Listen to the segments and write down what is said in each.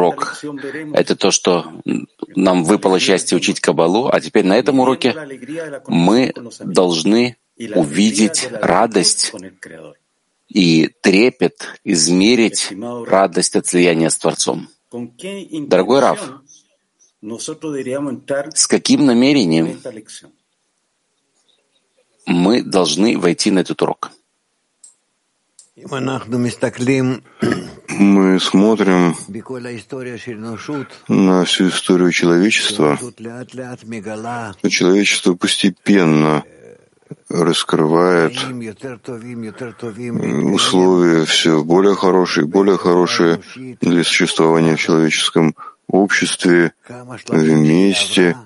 урок. Это то, что нам выпало счастье учить Кабалу, а теперь на этом уроке мы должны увидеть радость и трепет, измерить радость от слияния с Творцом. Дорогой Раф, с каким намерением мы должны войти на этот урок? Мы смотрим на всю историю человечества, человечество постепенно раскрывает условия все более хорошие, более хорошие для существования в человеческом обществе, вместе.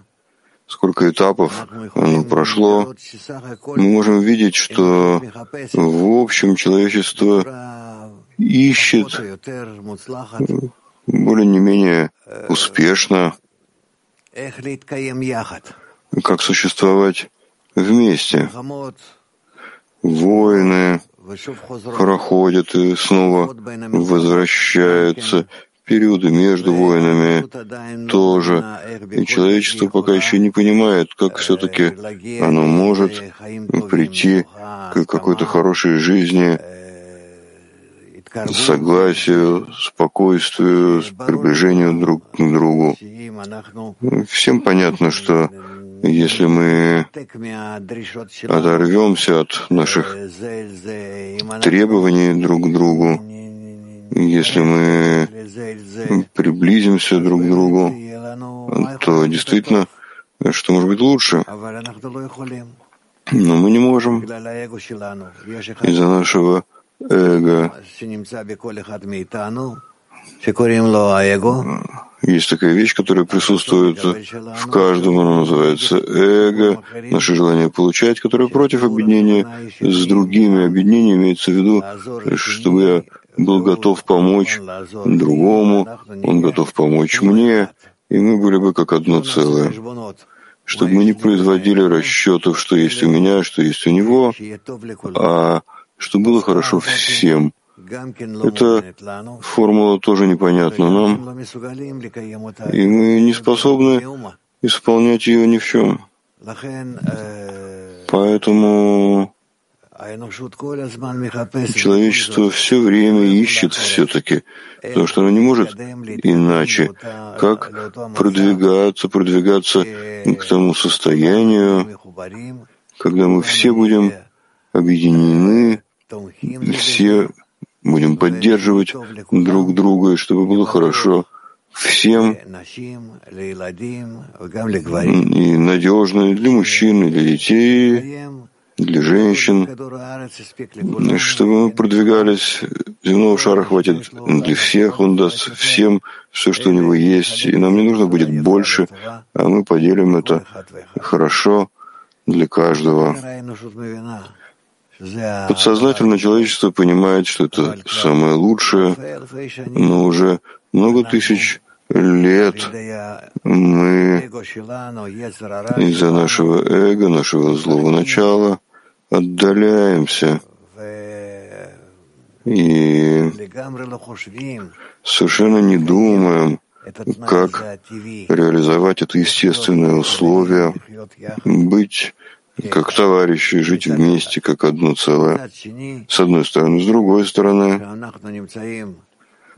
Сколько этапов оно прошло, мы можем видеть, что в общем человечество ищет более не менее успешно, как существовать вместе. Войны проходят и снова возвращаются, периоды между войнами тоже. И человечество пока еще не понимает, как все-таки оно может прийти к какой-то хорошей жизни, согласию, спокойствию, приближению друг к другу. Всем понятно, что если мы оторвемся от наших требований друг к другу, если мы приблизимся друг к другу, то действительно, что может быть лучше? Но мы не можем из-за нашего эго. Есть такая вещь, которая присутствует в каждом, она называется эго, наше желание получать, которое против объединения с другими. Объединение имеется в виду, чтобы я был готов помочь другому, он готов помочь мне, и мы были бы как одно целое. Чтобы мы не производили расчетов, что есть у меня, что есть у него, а чтобы было хорошо всем — эта формула тоже непонятна нам, и мы не способны исполнять ее ни в чем. Поэтому человечество все время ищет все-таки, потому что оно не может иначе, как продвигаться, продвигаться к тому состоянию, когда мы все будем объединены, все будем поддерживать друг друга, и чтобы было хорошо всем. и надежно для мужчин, для детей, для женщин, чтобы мы продвигались. Земного шара хватит для всех, он даст всем все, что у него есть, и нам не нужно будет больше, а мы поделим это хорошо для каждого. Подсознательно человечество понимает, что это самое лучшее, но уже много тысяч лет мы из-за нашего эго, нашего злого начала отдаляемся. И совершенно не думаем, как реализовать это естественное условие, быть как товарищи, жить вместе, как одно целое. С одной стороны. С другой стороны,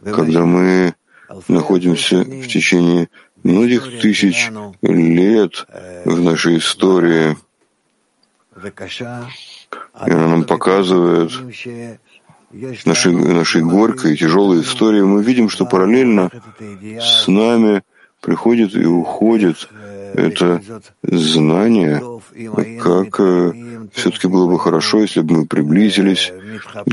когда мы находимся в течение многих тысяч лет в нашей истории, и она нам показывает нашей, нашей горькой и тяжелой истории, мы видим, что параллельно с нами приходит и уходит это знание, как э, все-таки было бы хорошо, если бы мы приблизились,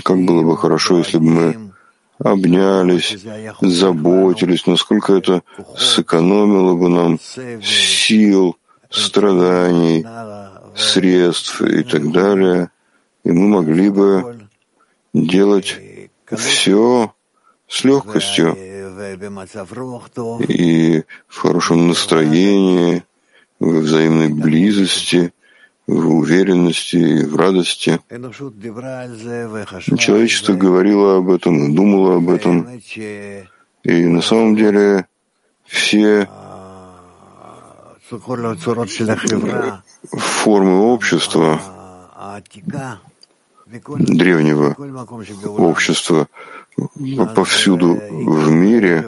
как было бы хорошо, если бы мы обнялись, заботились, насколько это сэкономило бы нам сил, страданий, средств и так далее, и мы могли бы делать все с легкостью и в хорошем настроении, в взаимной близости, в уверенности и в радости. Человечество говорило об этом и думало об этом. И на самом деле все формы общества, древнего общества повсюду в мире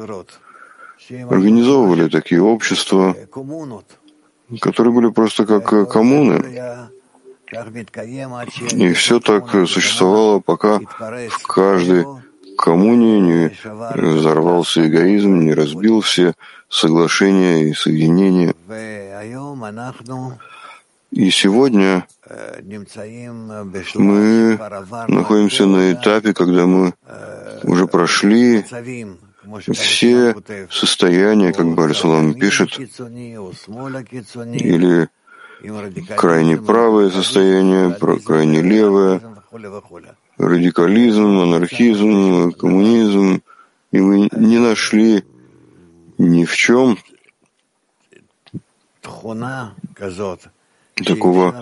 организовывали такие общества, которые были просто как коммуны. И все так существовало, пока в каждой коммуне не взорвался эгоизм, не разбил все соглашения и соединения. И сегодня мы находимся на этапе, когда мы уже прошли все состояния, как Барисалам пишет, или крайне правое состояние, крайне левое, радикализм, анархизм, коммунизм, и мы не нашли ни в чем такого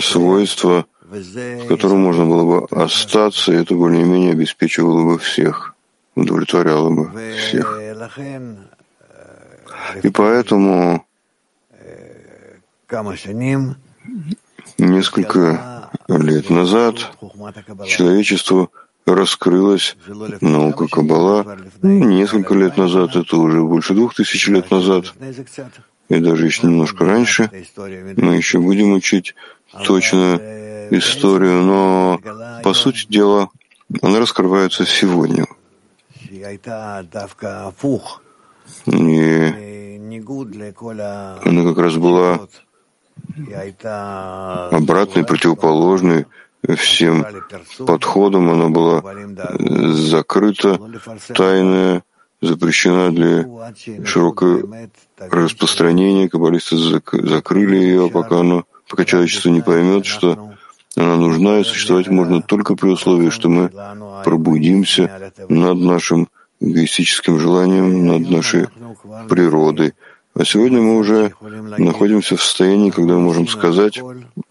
свойства, в котором можно было бы остаться, и это более-менее обеспечивало бы всех, удовлетворяло бы всех. И поэтому несколько лет назад человечеству раскрылась наука Каббала. Несколько лет назад, это уже больше двух тысяч лет назад, и даже еще немножко раньше, мы еще будем учить точно историю, но, по сути дела, она раскрывается сегодня. И она как раз была обратной, противоположной всем подходам. Она была закрыта, тайная, запрещена для широкого распространения. Каббалисты закрыли ее, пока, оно, пока человечество не поймет, что она нужна, и существовать можно только при условии, что мы пробудимся над нашим эгоистическим желанием, над нашей природой, а сегодня мы уже находимся в состоянии, когда мы можем сказать,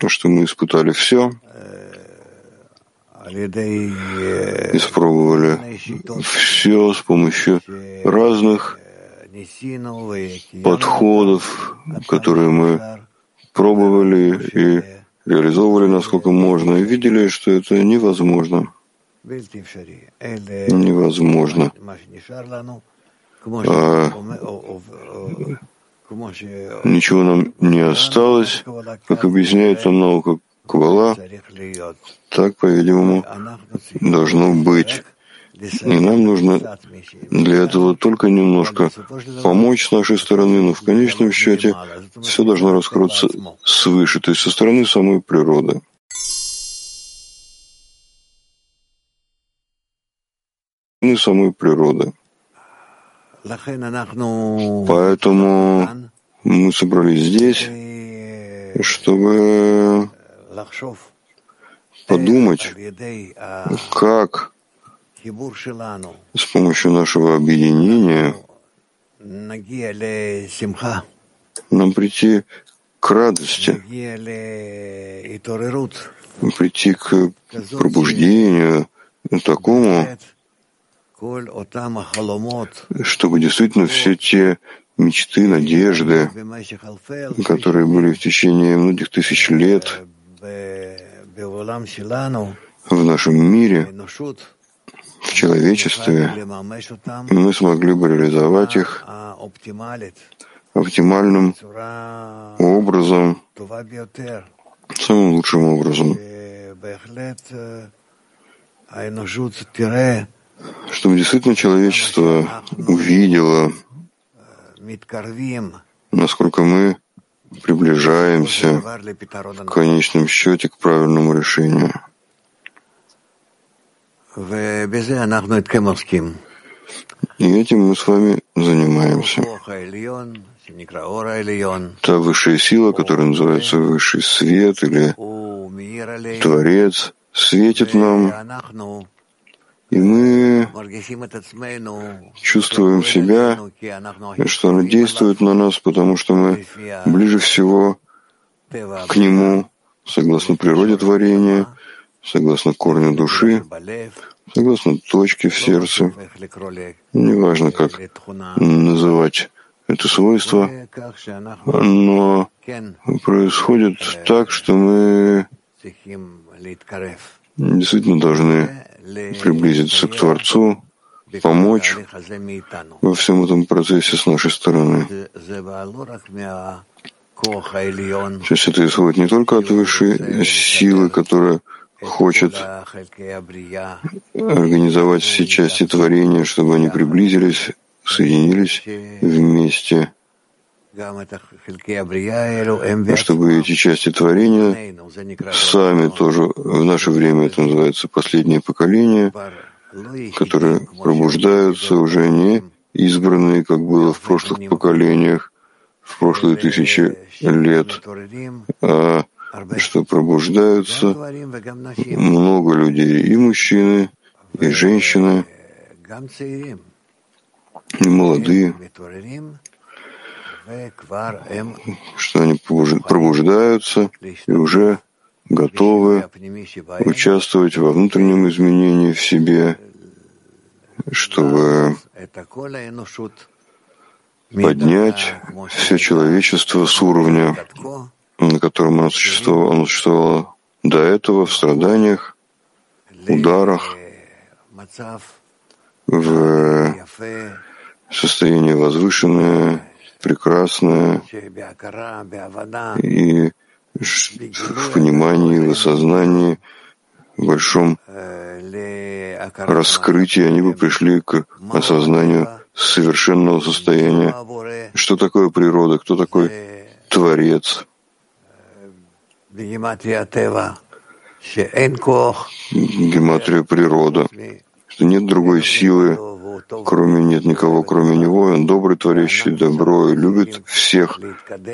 что мы испытали все, испробовали все с помощью разных подходов, которые мы пробовали и реализовывали насколько можно, и видели, что это невозможно. Невозможно. А Ничего нам не осталось, как объясняет нам наука Кабала, так, по-видимому, должно быть. И нам нужно для этого только немножко помочь с нашей стороны, но в конечном счете все должно раскрыться свыше, то есть со стороны самой природы. самой природы. Поэтому мы собрались здесь, чтобы подумать, как с помощью нашего объединения нам прийти к радости, прийти к пробуждению такому, чтобы действительно все те мечты, надежды, которые были в течение многих тысяч лет в нашем мире, в человечестве, мы смогли бы реализовать их оптимальным образом, самым лучшим образом. чтобы действительно человечество увидело, насколько мы приближаемся в конечном счете к правильному решению. И этим мы с вами занимаемся. Та высшая сила, которая называется высший свет или Творец, светит нам, и мы чувствуем себя, что оно действует на нас, потому что мы ближе всего к Нему, согласно природе творения, согласно корню души, согласно точке в сердце. Неважно, как называть это свойство, но происходит так, что мы действительно должны приблизиться к Творцу, помочь во всем этом процессе с нашей стороны. Сейчас это исходит не только от высшей силы, которая хочет организовать все части творения, чтобы они приблизились, соединились вместе, чтобы эти части творения сами тоже, в наше время это называется последнее поколение, которые пробуждаются уже не избранные, как было в прошлых поколениях, в прошлые тысячи лет, а что пробуждаются много людей, и мужчины, и женщины, и молодые, что они пробуждаются и уже готовы участвовать во внутреннем изменении в себе, чтобы поднять все человечество с уровня, на котором оно существовало, оно существовало до этого в страданиях, ударах, в состояние возвышенное, прекрасное и в понимании, в осознании, в большом раскрытии они бы пришли к осознанию совершенного состояния. Что такое природа? Кто такой Творец? Гематрия природа. Что нет другой силы, кроме нет никого, кроме него. Он добрый, творящий добро и любит всех.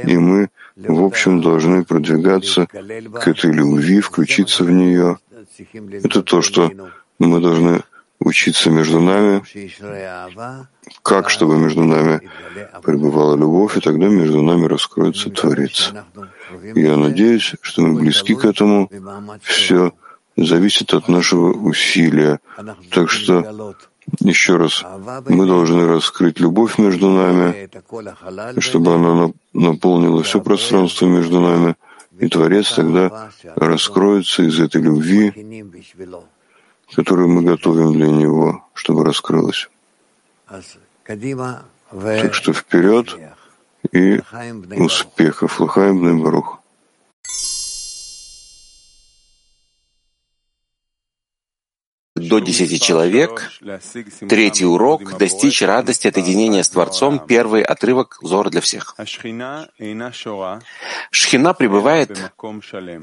И мы, в общем, должны продвигаться к этой любви, включиться в нее. Это то, что мы должны учиться между нами, как, чтобы между нами пребывала любовь, и тогда между нами раскроется Творец. Я надеюсь, что мы близки к этому. Все зависит от нашего усилия. Так что, еще раз, мы должны раскрыть любовь между нами, чтобы она наполнила все пространство между нами, и Творец тогда раскроется из этой любви, которую мы готовим для Него, чтобы раскрылась. Так что вперед и успехов. Лахаем Барух. До десяти человек. Третий урок — достичь радости от единения с Творцом. Первый отрывок — взор для всех. Шхина пребывает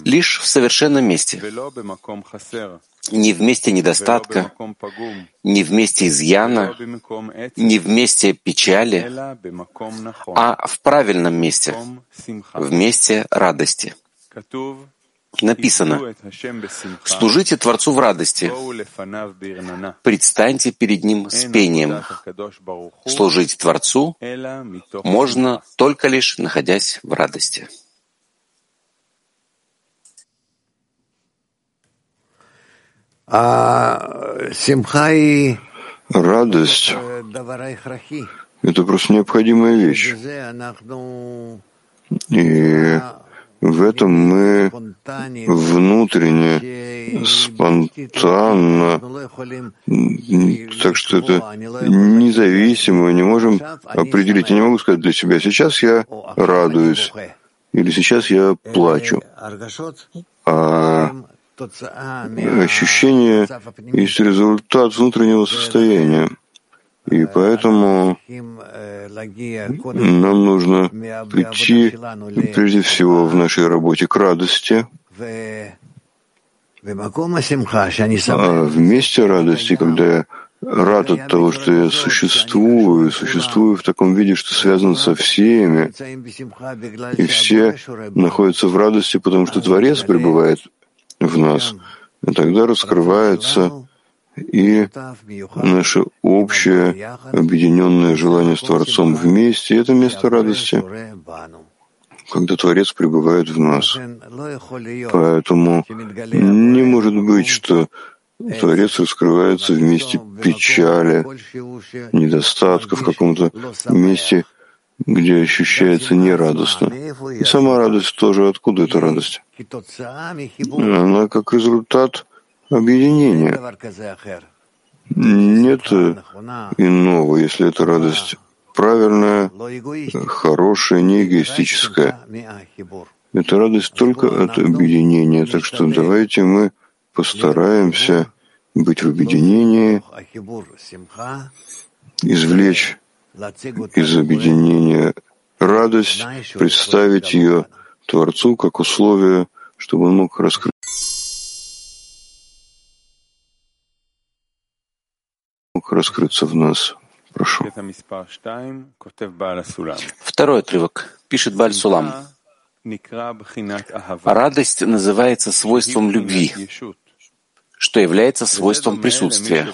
лишь в совершенном месте, не в месте недостатка, не в месте изъяна, не в месте печали, а в правильном месте, в месте радости написано «Служите Творцу в радости, предстаньте перед Ним с пением». Служить Творцу можно только лишь находясь в радости. Радость — это просто необходимая вещь. И в этом мы внутренне, спонтанно, так что это независимо, не можем определить. Я не могу сказать для себя, сейчас я радуюсь или сейчас я плачу. А ощущение есть результат внутреннего состояния. И поэтому нам нужно прийти прежде всего в нашей работе к радости, а вместе радости, когда я рад от того, что я существую, существую в таком виде, что связан со всеми, и все находятся в радости, потому что Творец пребывает в нас, и тогда раскрывается и наше общее объединенное желание с Творцом вместе — это место радости. когда Творец пребывает в нас. Поэтому не может быть, что Творец раскрывается в месте печали, недостатка, в каком-то месте, где ощущается нерадостно. И сама радость тоже, откуда эта радость? Она как результат объединения. Нет иного, если эта радость правильная, хорошая, не эгоистическая. Это радость только от объединения. Так что давайте мы постараемся быть в объединении, извлечь из объединения радость, представить ее Творцу как условие, чтобы он мог раскрыть раскрыться в нас. Прошу. Второй отрывок. Пишет Баль Сулам. Радость называется свойством любви, что является свойством присутствия.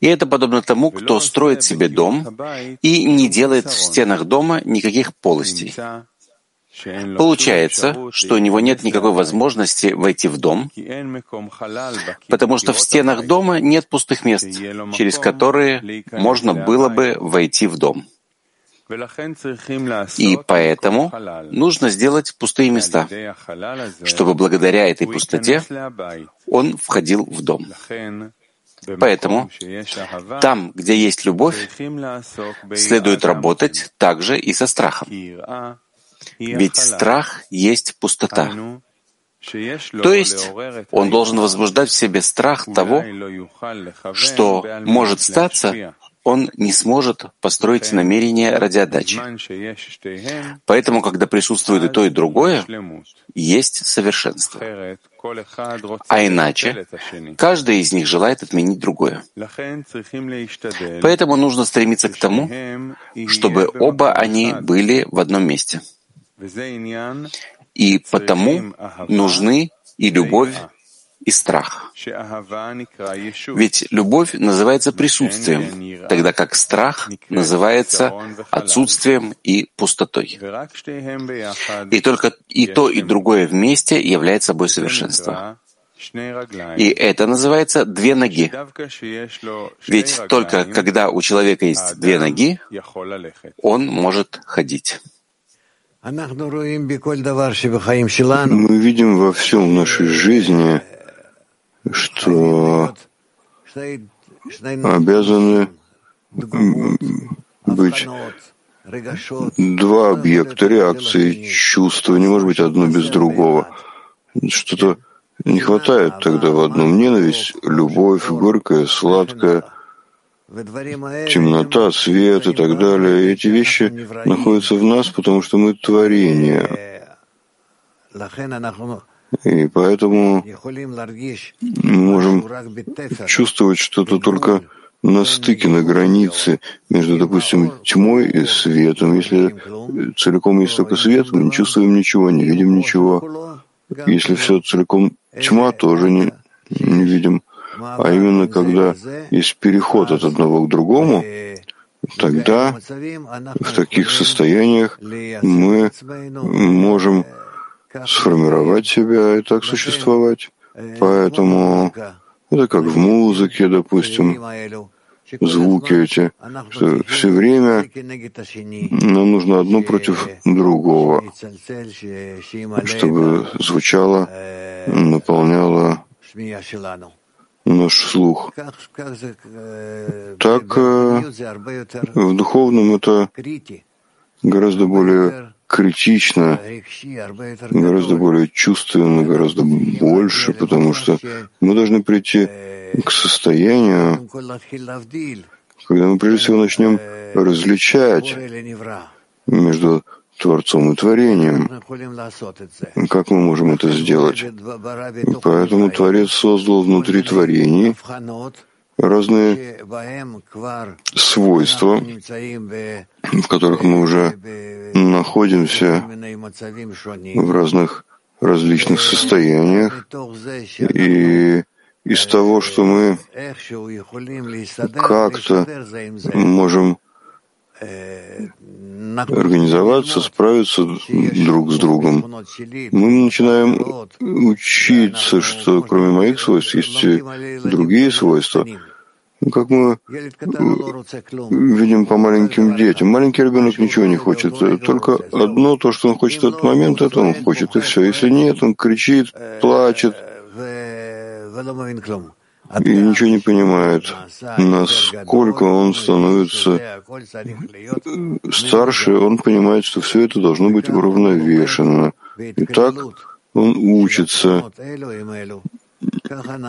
И это подобно тому, кто строит себе дом и не делает в стенах дома никаких полостей. Получается, что у него нет никакой возможности войти в дом, потому что в стенах дома нет пустых мест, через которые можно было бы войти в дом. И поэтому нужно сделать пустые места, чтобы благодаря этой пустоте он входил в дом. Поэтому там, где есть любовь, следует работать также и со страхом. Ведь страх есть пустота. То есть он должен возбуждать в себе страх того, что может статься, он не сможет построить намерение ради отдачи. Поэтому, когда присутствует и то, и другое, есть совершенство. А иначе каждый из них желает отменить другое. Поэтому нужно стремиться к тому, чтобы оба они были в одном месте. И потому нужны и любовь, и страх. Ведь любовь называется присутствием, тогда как страх называется отсутствием и пустотой. И только и то, и другое вместе является собой совершенство. И это называется две ноги. Ведь только когда у человека есть две ноги, он может ходить. Мы видим во всем нашей жизни, что обязаны быть два объекта реакции, чувства, не может быть одно без другого. Что-то не хватает тогда в одном. Ненависть, любовь, горькая, сладкая — темнота, свет и так далее. Эти вещи находятся в нас, потому что мы творение. И поэтому мы можем чувствовать что-то только на стыке, на границе между, допустим, тьмой и светом. Если целиком есть только свет, мы не чувствуем ничего, не видим ничего. Если все целиком тьма, тоже не, не видим а именно когда есть переход от одного к другому, тогда в таких состояниях мы можем сформировать себя и так существовать. Поэтому это как в музыке, допустим, звуки эти, что все время нам нужно одно против другого, чтобы звучало, наполняло наш слух. Так э, в духовном это гораздо более критично, гораздо более чувственно, гораздо больше, потому что мы должны прийти к состоянию, когда мы прежде всего начнем различать между Творцом и Творением. Как мы можем это сделать? Поэтому Творец создал внутри творений разные свойства, в которых мы уже находимся в разных различных состояниях. И из того, что мы как-то можем организоваться, справиться друг с другом. Мы начинаем учиться, что кроме моих свойств есть другие свойства. Как мы видим по маленьким детям. Маленький ребенок ничего не хочет. Только одно, то, что он хочет в этот момент, это он хочет, и все. Если нет, он кричит, плачет и ничего не понимает, насколько он становится старше, он понимает, что все это должно быть уравновешено. И так он учится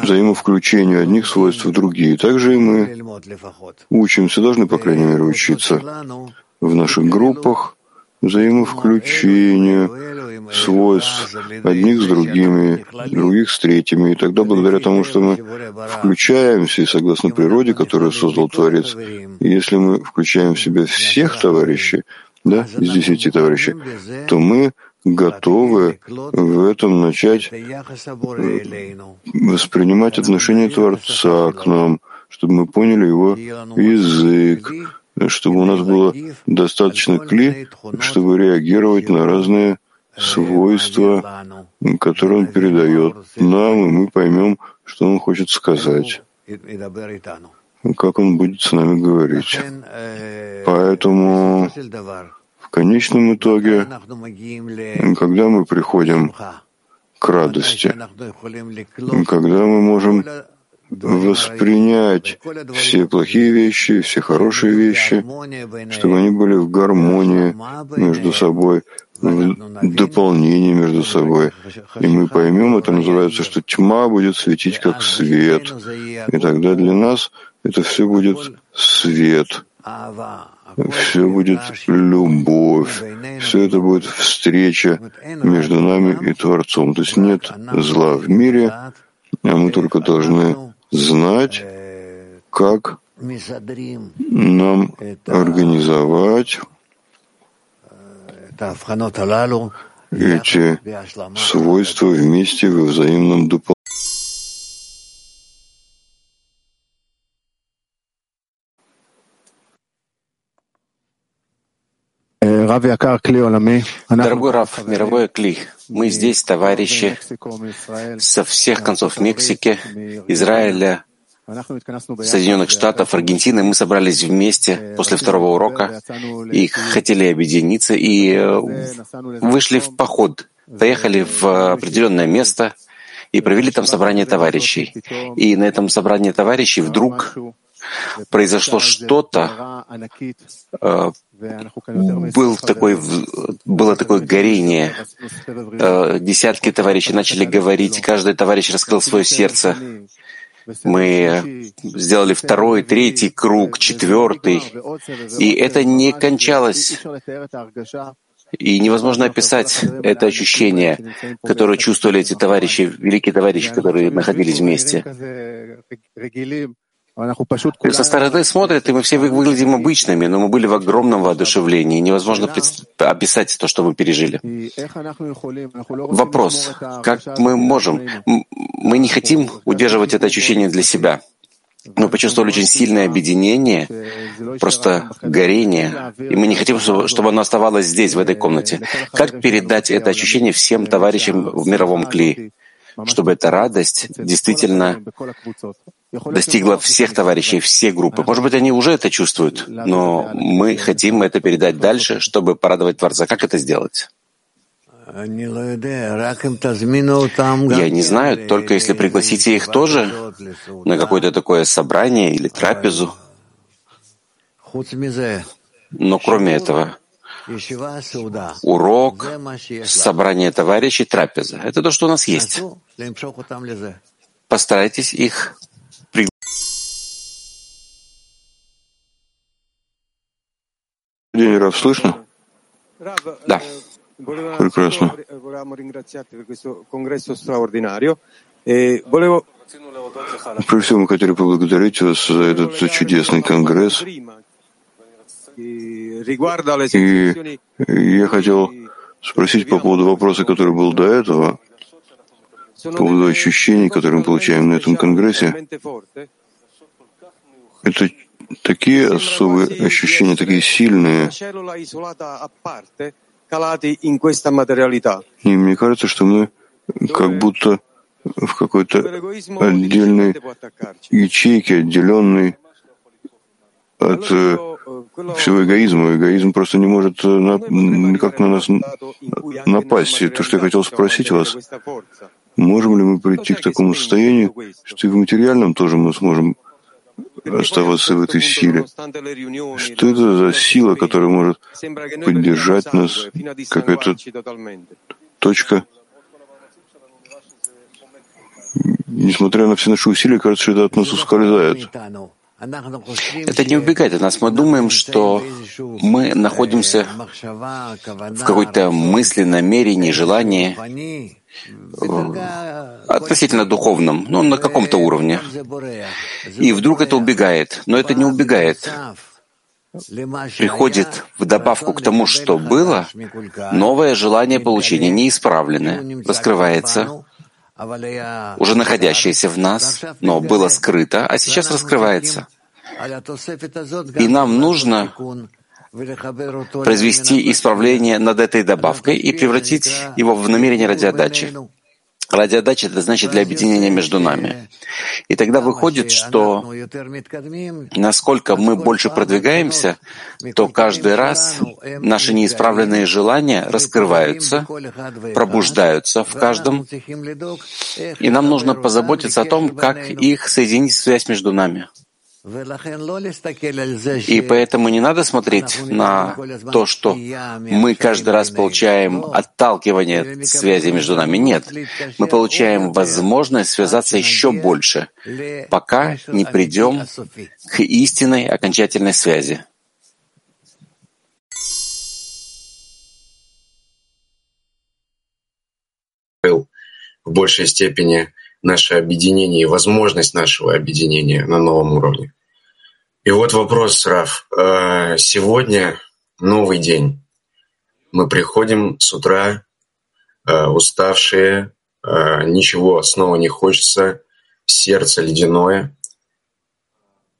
взаимовключению одних свойств в другие. Также и мы учимся, должны, по крайней мере, учиться в наших группах взаимовключению свойств одних с другими, других с третьими. И тогда, благодаря тому, что мы включаемся, и согласно природе, которую создал Творец, если мы включаем в себя всех товарищей, да, из десяти товарищей, то мы готовы в этом начать воспринимать отношение Творца к нам, чтобы мы поняли его язык, чтобы у нас было достаточно кли, чтобы реагировать на разные свойства, которые он передает нам, и мы поймем, что он хочет сказать, как он будет с нами говорить. Поэтому в конечном итоге, когда мы приходим к радости, когда мы можем воспринять все плохие вещи, все хорошие вещи, чтобы они были в гармонии между собой, в дополнении между собой. И мы поймем, это называется, что тьма будет светить как свет. И тогда для нас это все будет свет. Все будет любовь. Все это будет встреча между нами и Творцом. То есть нет зла в мире, а мы только должны знать, как нам организовать эти свойства вместе во взаимном дополнении. Дорогой Раф, мировой Кли, мы здесь, товарищи, со всех концов Мексики, Израиля, Соединенных Штатов, Аргентины. Мы собрались вместе после второго урока и хотели объединиться, и э, вышли в поход, поехали в определенное место и провели там собрание товарищей. И на этом собрании товарищей вдруг произошло что-то, э, был такой, было такое горение. Э, десятки товарищей начали говорить, каждый товарищ раскрыл свое сердце. Мы сделали второй, третий круг, четвертый. И это не кончалось. И невозможно описать это ощущение, которое чувствовали эти товарищи, великие товарищи, которые находились вместе. Со стороны смотрят, и мы все выглядим обычными, но мы были в огромном воодушевлении. Невозможно описать то, что мы пережили. Вопрос, как мы можем? Мы не хотим удерживать это ощущение для себя. Мы почувствовали очень сильное объединение, просто горение, и мы не хотим, чтобы оно оставалось здесь, в этой комнате. Как передать это ощущение всем товарищам в мировом кли, чтобы эта радость действительно достигла всех товарищей, все группы. Может быть, они уже это чувствуют, но мы хотим это передать дальше, чтобы порадовать Творца. Как это сделать? Я не знаю, только если пригласите их тоже на какое-то такое собрание или трапезу. Но кроме этого, урок, собрание товарищей, трапеза — это то, что у нас есть. Постарайтесь их День, Раф, слышно? Да. Прекрасно. Прежде всего, мы хотели поблагодарить вас за этот чудесный конгресс. И я хотел спросить по поводу вопроса, который был до этого, по поводу ощущений, которые мы получаем на этом конгрессе. Это такие особые ощущения, такие сильные. И мне кажется, что мы как будто в какой-то отдельной ячейке, отделенной от э, всего эгоизма. Эгоизм просто не может э, никак на нас напасть. И то, что я хотел спросить вас, можем ли мы прийти к такому состоянию, что и в материальном тоже мы сможем оставаться в этой силе. Что это за сила, которая может поддержать нас, какая-то точка? Несмотря на все наши усилия, кажется, что это от нас ускользает. Это не убегает от нас. Мы думаем, что мы находимся в какой-то мысли, намерении, желании э, относительно духовном, ну, на каком-то уровне. И вдруг это убегает. Но это не убегает. Приходит в добавку к тому, что было, новое желание получения неисправленное, раскрывается, уже находящееся в нас, но было скрыто, а сейчас раскрывается. И нам нужно произвести исправление над этой добавкой и превратить его в намерение ради отдачи. Ради отдачи — это значит для объединения между нами. И тогда выходит, что насколько мы больше продвигаемся, то каждый раз наши неисправленные желания раскрываются, пробуждаются в каждом, и нам нужно позаботиться о том, как их соединить в связь между нами. И поэтому не надо смотреть на то, что мы каждый раз получаем отталкивание связи между нами. Нет, мы получаем возможность связаться еще больше, пока не придем к истинной окончательной связи. в большей степени наше объединение и возможность нашего объединения на новом уровне. И вот вопрос, Раф. Э, сегодня новый день. Мы приходим с утра э, уставшие, э, ничего снова не хочется, сердце ледяное.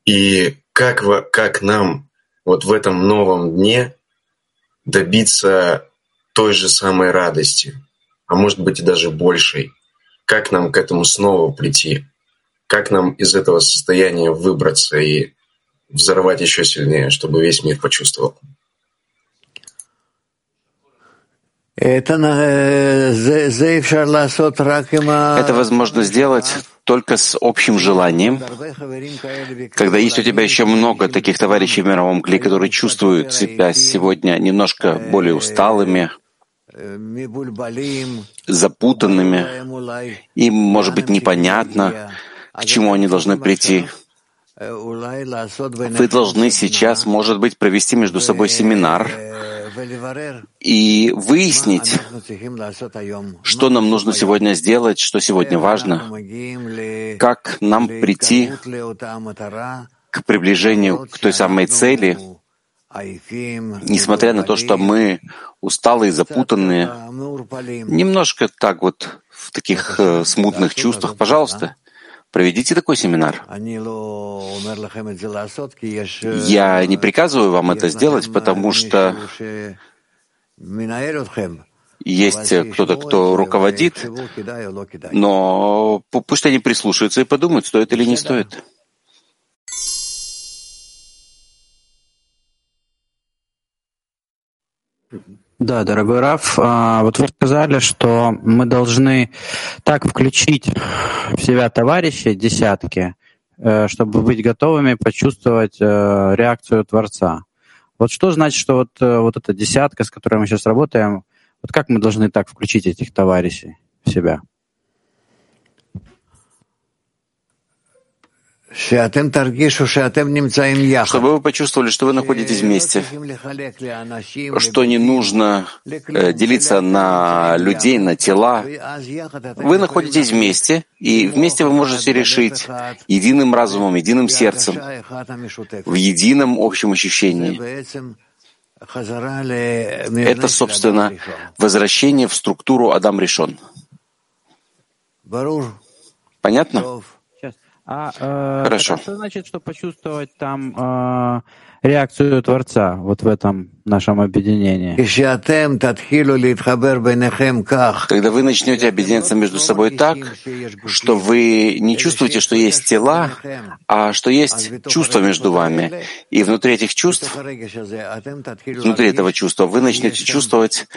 И как, как нам вот в этом новом дне добиться той же самой радости, а может быть и даже большей? Как нам к этому снова прийти? Как нам из этого состояния выбраться и взорвать еще сильнее, чтобы весь мир почувствовал. Это возможно сделать только с общим желанием, когда есть у тебя еще много таких товарищей в мировом кле, которые чувствуют себя сегодня немножко более усталыми, запутанными, им, может быть, непонятно, к чему они должны прийти. Вы должны сейчас, может быть, провести между собой семинар и выяснить, что нам нужно сегодня сделать, что сегодня важно, как нам прийти к приближению к той самой цели, несмотря на то, что мы усталые, запутанные, немножко так вот в таких э, смутных чувствах, пожалуйста, Проведите такой семинар. Я не приказываю вам это сделать, потому что есть кто-то, кто руководит, но пусть они прислушаются и подумают, стоит или не стоит. Да, дорогой Раф, а, вот вы сказали, что мы должны так включить в себя товарищей, десятки, э, чтобы быть готовыми почувствовать э, реакцию Творца. Вот что значит, что вот, э, вот эта десятка, с которой мы сейчас работаем, вот как мы должны так включить этих товарищей в себя? Чтобы вы почувствовали, что вы находитесь вместе, что не нужно э, делиться на людей, на тела. Вы находитесь вместе, и вместе вы можете решить единым разумом, единым сердцем, в едином общем ощущении. Это, собственно, возвращение в структуру Адам решен. Понятно? А, э, Хорошо. А что значит, что почувствовать там э, реакцию Творца вот в этом нашем объединении? Когда вы начнете объединяться между собой так, что вы не чувствуете, что есть тела, а что есть чувства между вами. И внутри этих чувств, внутри этого чувства, вы начнете чувствовать,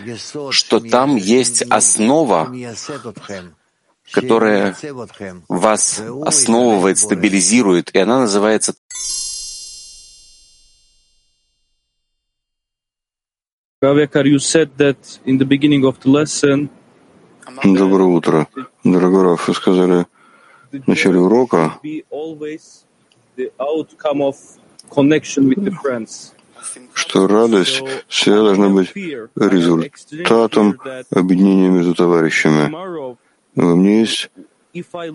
что там есть основа, которая вас основывает, стабилизирует, и она называется Доброе утро. Дорогой Раф, вы сказали в начале урока, что радость всегда должна быть результатом объединения между товарищами. Во мне есть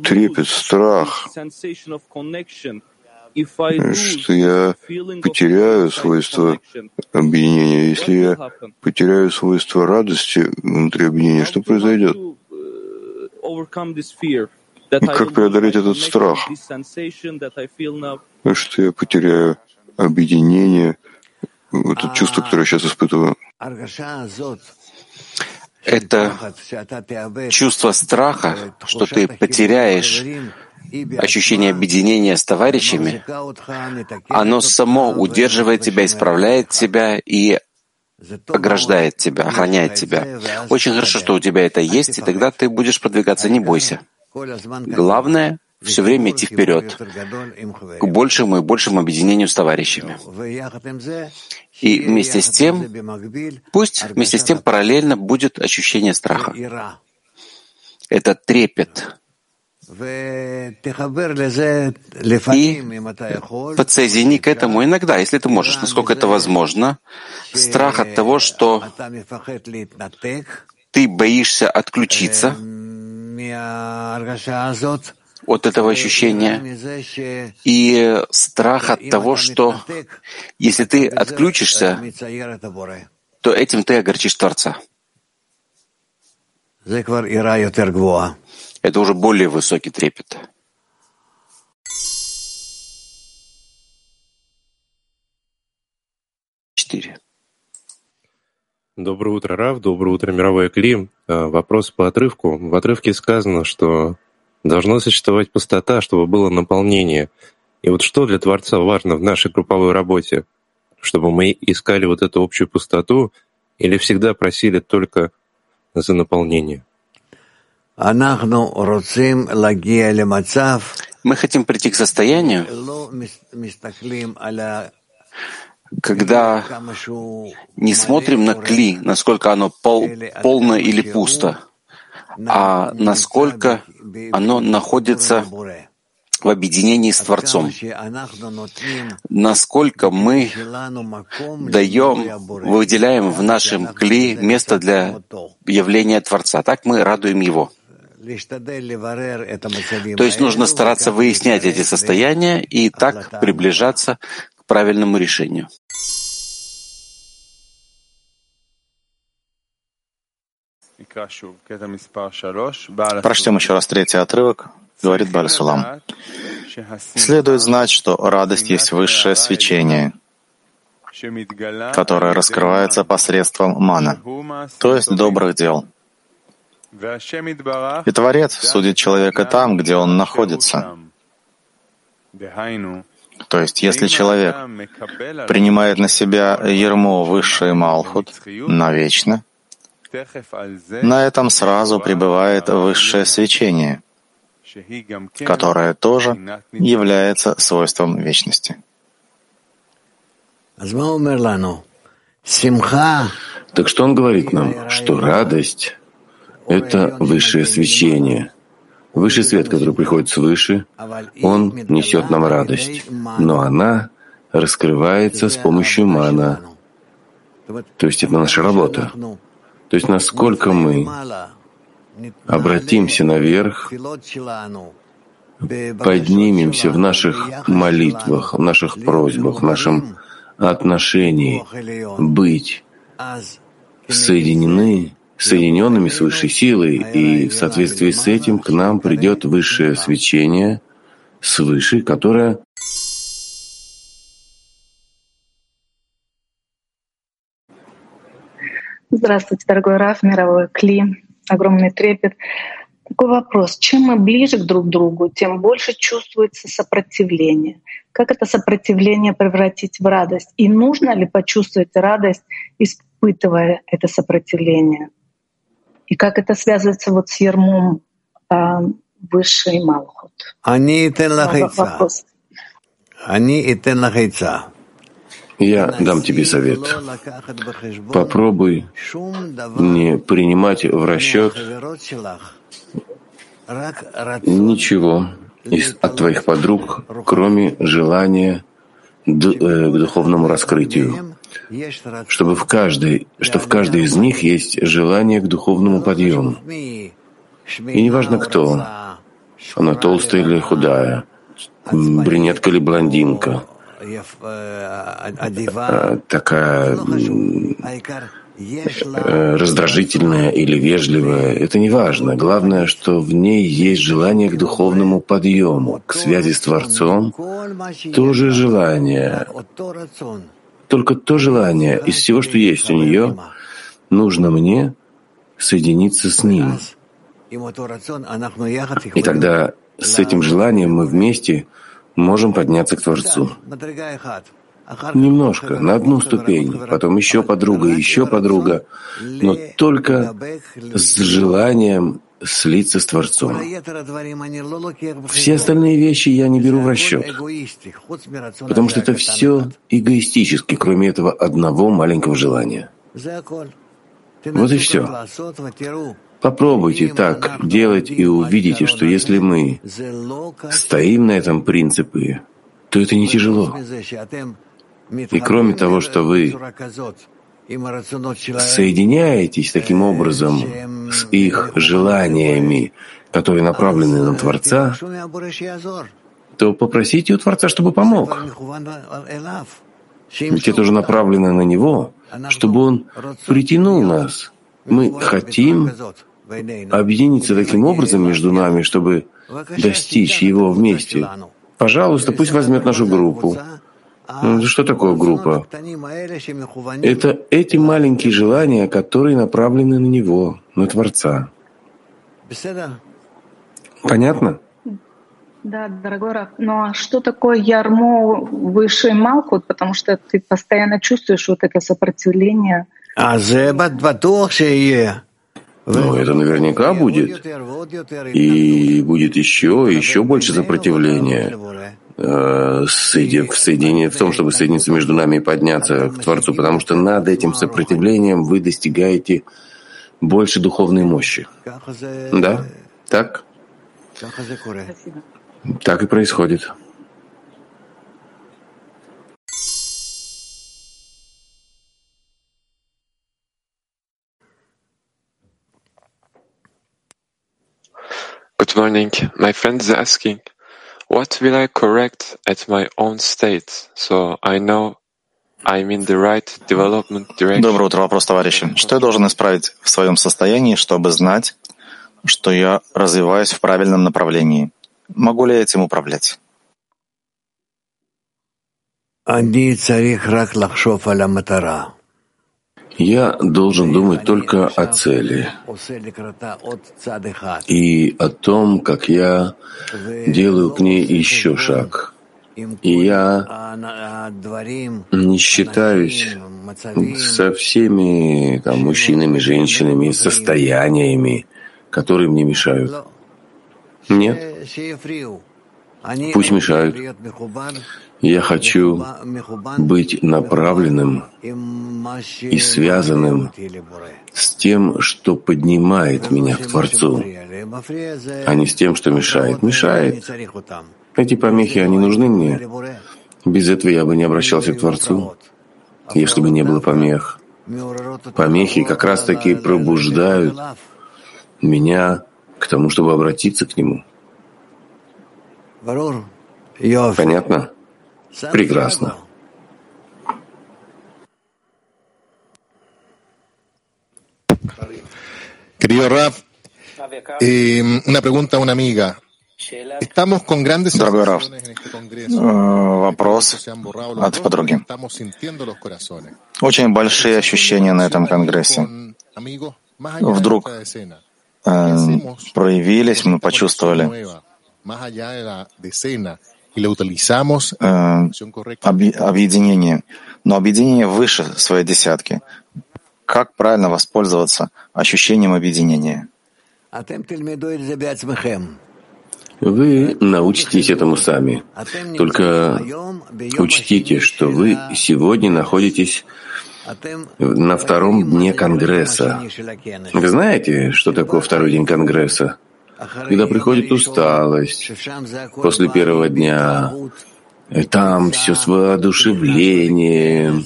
трепет, страх, что я потеряю свойство объединения. Если я потеряю свойство радости внутри объединения, что произойдет? Как преодолеть этот страх? Что я потеряю объединение, вот это чувство, которое я сейчас испытываю это чувство страха, что ты потеряешь ощущение объединения с товарищами, оно само удерживает тебя, исправляет тебя и ограждает тебя, охраняет тебя. Очень хорошо, что у тебя это есть, и тогда ты будешь продвигаться, не бойся. Главное — все время идти вперед, к большему и большему объединению с товарищами. И вместе с тем, пусть вместе с тем параллельно будет ощущение страха. Это трепет. И подсоедини к этому иногда, если ты можешь, насколько это возможно, страх от того, что ты боишься отключиться от этого ощущения и страх от того, что если ты отключишься, то этим ты огорчишь Творца. Это уже более высокий трепет. Четыре. Доброе утро, Рав. Доброе утро, мировой Клим. Э, вопрос по отрывку. В отрывке сказано, что Должна существовать пустота, чтобы было наполнение. И вот что для Творца важно в нашей групповой работе? Чтобы мы искали вот эту общую пустоту или всегда просили только за наполнение? Мы хотим прийти к состоянию, когда не смотрим на кли, насколько оно пол, полно или пусто, а насколько оно находится в объединении с Творцом. Насколько мы даем, выделяем в нашем кли место для явления Творца. Так мы радуем Его. То есть нужно стараться выяснять эти состояния и так приближаться к правильному решению. Прочтем еще раз третий отрывок. Говорит Балисулам. Следует знать, что радость есть высшее свечение, которое раскрывается посредством мана, то есть добрых дел. И Творец судит человека там, где он находится. То есть, если человек принимает на себя ермо высший Малхут навечно, на этом сразу пребывает высшее свечение, которое тоже является свойством вечности. Так что он говорит нам, что радость — это высшее свечение. Высший свет, который приходит свыше, он несет нам радость, но она раскрывается с помощью мана. То есть это наша работа. То есть насколько мы обратимся наверх, поднимемся в наших молитвах, в наших просьбах, в нашем отношении быть соединены, соединенными с высшей силой, и в соответствии с этим к нам придет высшее свечение, свыше, которая Здравствуйте, дорогой Раф, мировой Кли. Огромный трепет. Такой вопрос. Чем мы ближе к друг другу, тем больше чувствуется сопротивление. Как это сопротивление превратить в радость? И нужно ли почувствовать радость, испытывая это сопротивление? И как это связывается вот с ермом э, высшей Малхут? Вопрос. Я дам тебе совет. Попробуй не принимать в расчет ничего из, от твоих подруг, кроме желания э, к духовному раскрытию, чтобы в каждой, что в каждой из них есть желание к духовному подъему. И неважно кто, она толстая или худая, брюнетка или блондинка, такая э, раздражительная или вежливая, это не важно. Главное, что в ней есть желание к духовному подъему, к связи с Творцом, то же желание. Только то желание из всего, что есть у нее, нужно мне соединиться с Ним. И тогда с этим желанием мы вместе — можем подняться к Творцу. Немножко, на одну ступень, потом еще подруга, еще подруга, но только с желанием слиться с Творцом. Все остальные вещи я не беру в расчет, потому что это все эгоистически, кроме этого одного маленького желания. Вот и все. Попробуйте так делать и увидите, что если мы стоим на этом принципе, то это не тяжело. И кроме того, что вы соединяетесь таким образом с их желаниями, которые направлены на Творца, то попросите у Творца, чтобы помог. Ведь это уже направлено на Него, чтобы Он притянул нас. Мы хотим объединиться таким образом между нами, чтобы достичь его вместе. Пожалуйста, пусть возьмет нашу группу. Что такое группа? Это эти маленькие желания, которые направлены на него, на Творца. Понятно? Да, дорогой Раф. Ну а что такое ярмо выше Малкут? Потому что ты постоянно чувствуешь вот это сопротивление. А ну, это наверняка будет. И будет еще, еще больше сопротивления э, в соединении в том, чтобы соединиться между нами и подняться к Творцу, потому что над этим сопротивлением вы достигаете больше духовной мощи. Да? Так? Так и происходит. Morning. My friend is asking, what will I correct at my own state, so I know I'm in the right development direction? Доброе утро, вопрос, товарищи. Что я должен исправить в своем состоянии, чтобы знать, что я развиваюсь в правильном направлении? Могу ли я этим управлять? Я должен думать только о цели и о том, как я делаю к ней еще шаг. И я не считаюсь со всеми там, мужчинами, женщинами, состояниями, которые мне мешают. Нет. Пусть мешают. Я хочу быть направленным и связанным с тем, что поднимает меня к Творцу, а не с тем, что мешает. Мешает. Эти помехи, они нужны мне. Без этого я бы не обращался к Творцу, если бы не было помех. Помехи как раз-таки пробуждают меня к тому, чтобы обратиться к Нему. Понятно? Прекрасно. Querido Raf, eh, una pregunta a una amiga. Дорогой Раф, э, вопрос от подруги. Очень большие ощущения на этом конгрессе. Вдруг э, проявились, мы почувствовали э, объединение, но объединение выше своей десятки. Как правильно воспользоваться ощущением объединения? Вы научитесь этому сами. Только учтите, что вы сегодня находитесь на втором дне Конгресса. Вы знаете, что такое второй день Конгресса? Когда приходит усталость после первого дня, там все с воодушевлением.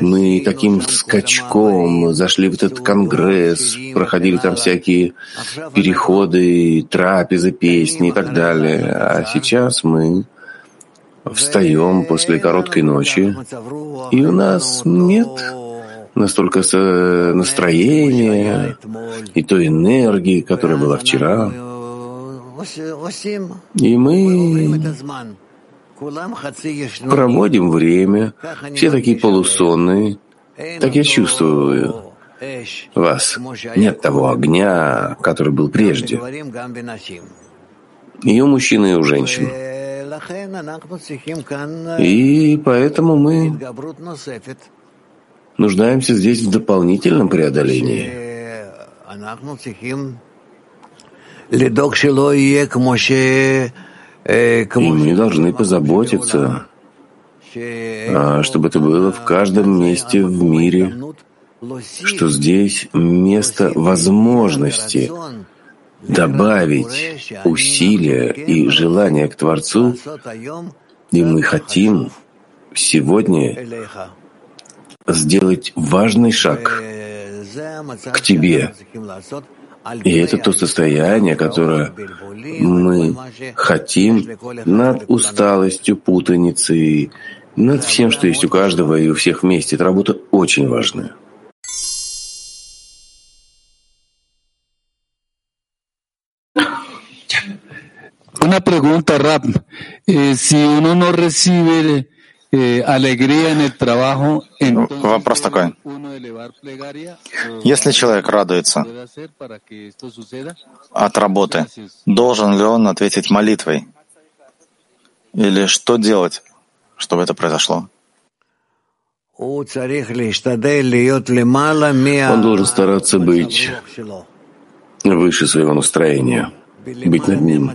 Мы таким скачком зашли в этот конгресс, проходили там всякие переходы, трапезы, песни и так далее. А сейчас мы встаем после короткой ночи, и у нас нет настолько настроения и той энергии, которая была вчера. И мы проводим время, все такие полусонные. Так я чувствую вас. Нет того огня, который был прежде. И у мужчин, и у женщин. И поэтому мы нуждаемся здесь в дополнительном преодолении. И мы должны позаботиться, а, чтобы это было в каждом месте в мире, что здесь место возможности добавить усилия и желания к Творцу, и мы хотим сегодня сделать важный шаг к Тебе, и это то состояние, которое мы хотим над усталостью, путаницей, над всем, что есть у каждого и у всех вместе. Эта работа очень важная. Una pregunta, Rap. Eh, si uno no recibe Вопрос такой. Если человек радуется от работы, должен ли он ответить молитвой? Или что делать, чтобы это произошло? Он должен стараться быть выше своего настроения быть над ним.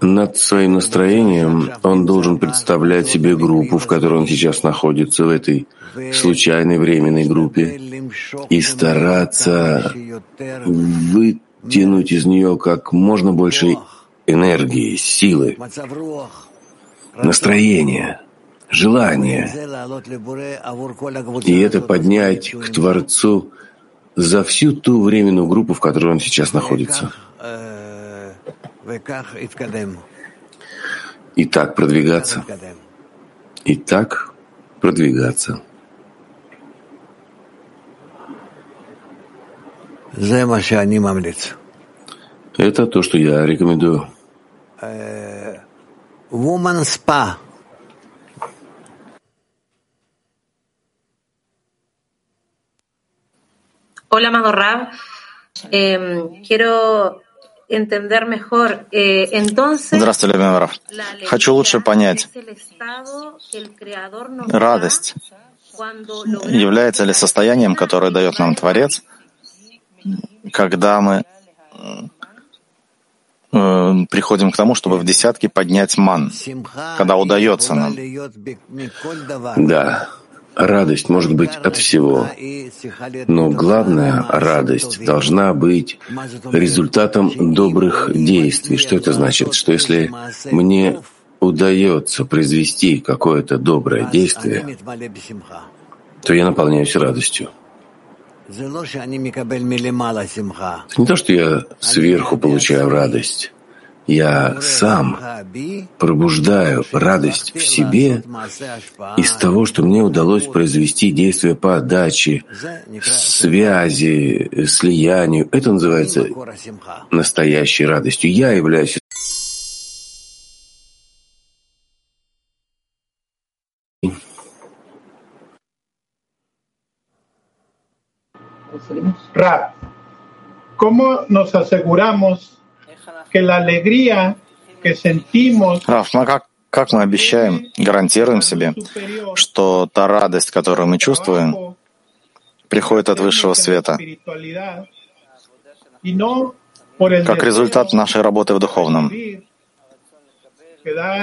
Над своим настроением он должен представлять себе группу, в которой он сейчас находится, в этой случайной временной группе, и стараться вытянуть из нее как можно больше энергии, силы, настроения, желания. И это поднять к Творцу – за всю ту временную группу, в которой он сейчас находится. И так продвигаться. И так продвигаться. Это то, что я рекомендую. Woman Spa. Hola, amado Rab. Eh, quiero entender mejor. Eh, entonces, Здравствуйте, любимый Рав. Хочу лучше понять, радость является ли состоянием, которое дает нам Творец, когда мы э, приходим к тому, чтобы в десятке поднять ман, когда удается нам. Да, Радость может быть от всего, но главная радость должна быть результатом добрых действий. Что это значит? Что если мне удается произвести какое-то доброе действие, то я наполняюсь радостью. Это не то, что я сверху получаю радость. Я сам пробуждаю радость в себе из того, что мне удалось произвести действие по отдаче, связи, слиянию. Это называется настоящей радостью. Я являюсь Rap, ¿cómo nos aseguramos que la alegría que sentimos Раф, ну как, как мы обещаем, гарантируем себе, что та радость, которую мы чувствуем, приходит от высшего света, как результат нашей работы в духовном,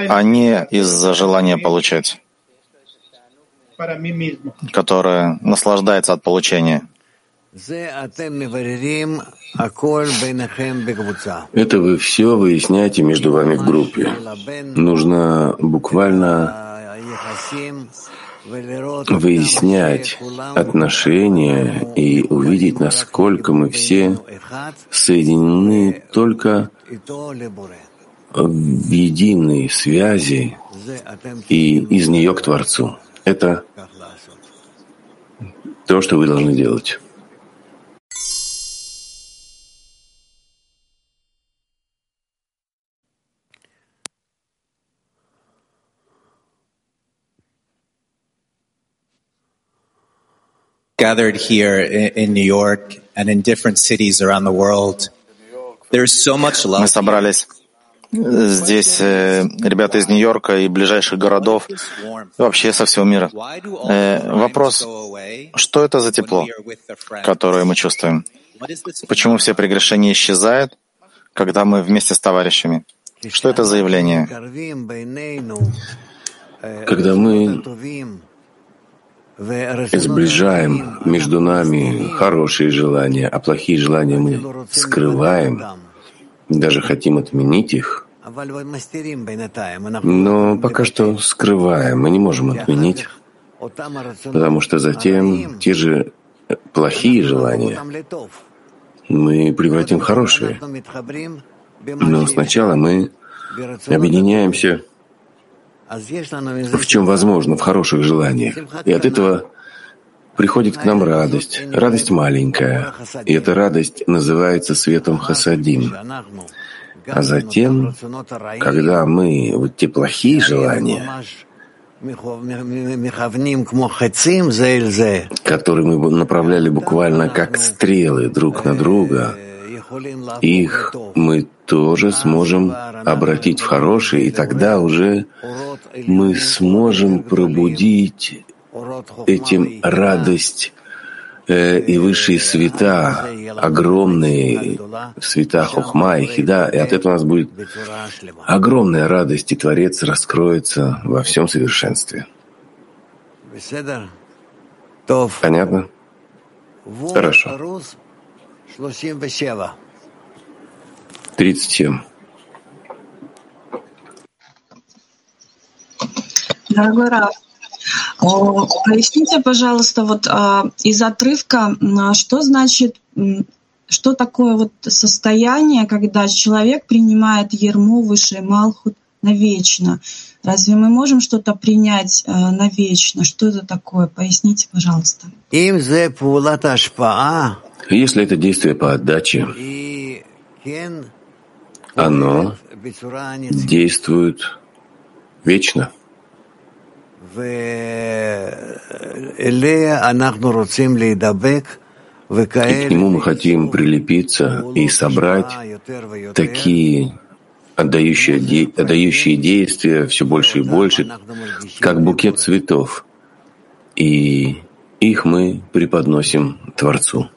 а не из-за желания получать, которое наслаждается от получения. Это вы все выясняете между вами в группе. Нужно буквально выяснять отношения и увидеть, насколько мы все соединены только в единой связи и из нее к Творцу. Это то, что вы должны делать. Gathered here in New York and in different cities around the world. There's so much love. Мы собрались здесь э, ребята из Нью-Йорка и ближайших городов, вообще со всего мира. Э, вопрос, что это за тепло, которое мы чувствуем? Почему все прегрешения исчезают, когда мы вместе с товарищами? Что это за явление? Когда мы сближаем между нами хорошие желания, а плохие желания мы скрываем, даже хотим отменить их, но пока что скрываем, мы не можем отменить, потому что затем те же плохие желания мы превратим в хорошие. Но сначала мы объединяемся в чем возможно, в хороших желаниях. И от этого приходит к нам радость, радость маленькая. И эта радость называется светом хасадим. А затем, когда мы вот те плохие желания, которые мы направляли буквально как стрелы друг на друга, их мы тоже сможем обратить в хорошие, и тогда уже мы сможем пробудить этим радость э, и высшие света, огромные света Хохма и Хида, и от этого у нас будет огромная радость, и Творец раскроется во всем совершенстве. Понятно? Хорошо. 37. Дорогой Раф, поясните, пожалуйста, вот а, из отрывка, что значит, что такое вот состояние, когда человек принимает ерму высшей Малхут навечно? Разве мы можем что-то принять а, навечно? Что это такое? Поясните, пожалуйста. Если это действие по отдаче, оно действует вечно. И к нему мы хотим прилепиться и собрать такие отдающие, отдающие действия все больше и больше, как букет цветов. И их мы преподносим Творцу.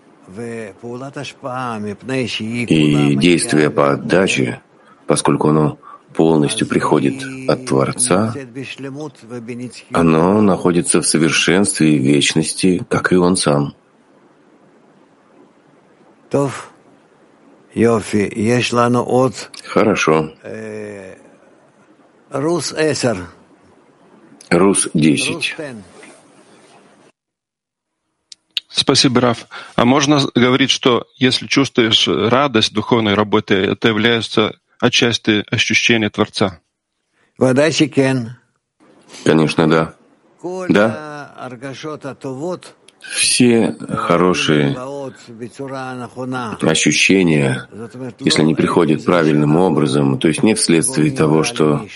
И действие по отдаче, поскольку оно полностью приходит от Творца, оно находится в совершенстве и вечности, как и Он сам. Хорошо. Рус 10. Спасибо, Раф. А можно говорить, что если чувствуешь радость духовной работы, это является отчасти ощущение Творца? Конечно, да. Да. Все хорошие ощущения, если они приходят правильным образом, то есть не вследствие того, что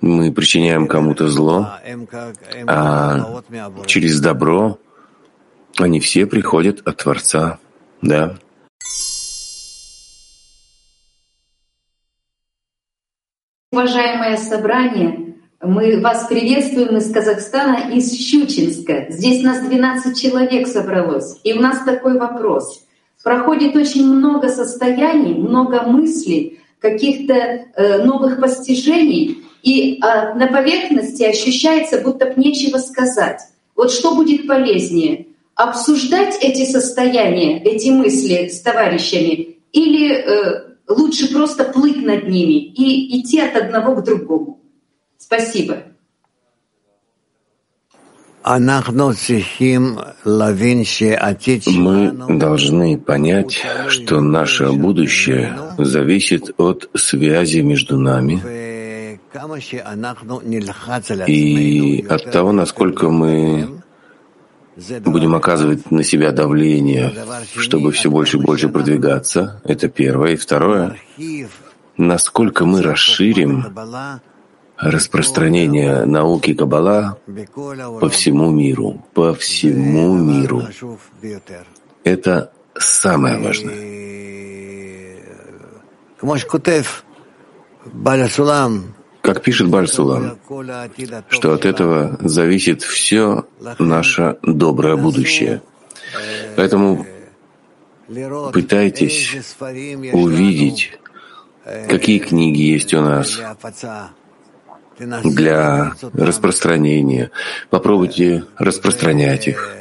мы причиняем кому-то зло, а через добро они все приходят от Творца, да. Уважаемое собрание, мы вас приветствуем из Казахстана, из Щучинска. Здесь нас 12 человек собралось. И у нас такой вопрос. Проходит очень много состояний, много мыслей, каких-то э, новых постижений, и э, на поверхности ощущается, будто бы нечего сказать. Вот что будет полезнее? Обсуждать эти состояния, эти мысли с товарищами или э, лучше просто плыть над ними и идти от одного к другому? Спасибо. Мы должны понять, что наше будущее зависит от связи между нами и от того, насколько мы будем оказывать на себя давление, чтобы все больше и больше продвигаться. Это первое. И второе, насколько мы расширим распространение науки Каббала по всему миру, по всему миру. Это самое важное. Как пишет Бальсулам, что от этого зависит все наше доброе будущее. Поэтому пытайтесь увидеть, какие книги есть у нас, для распространения. Попробуйте распространять их.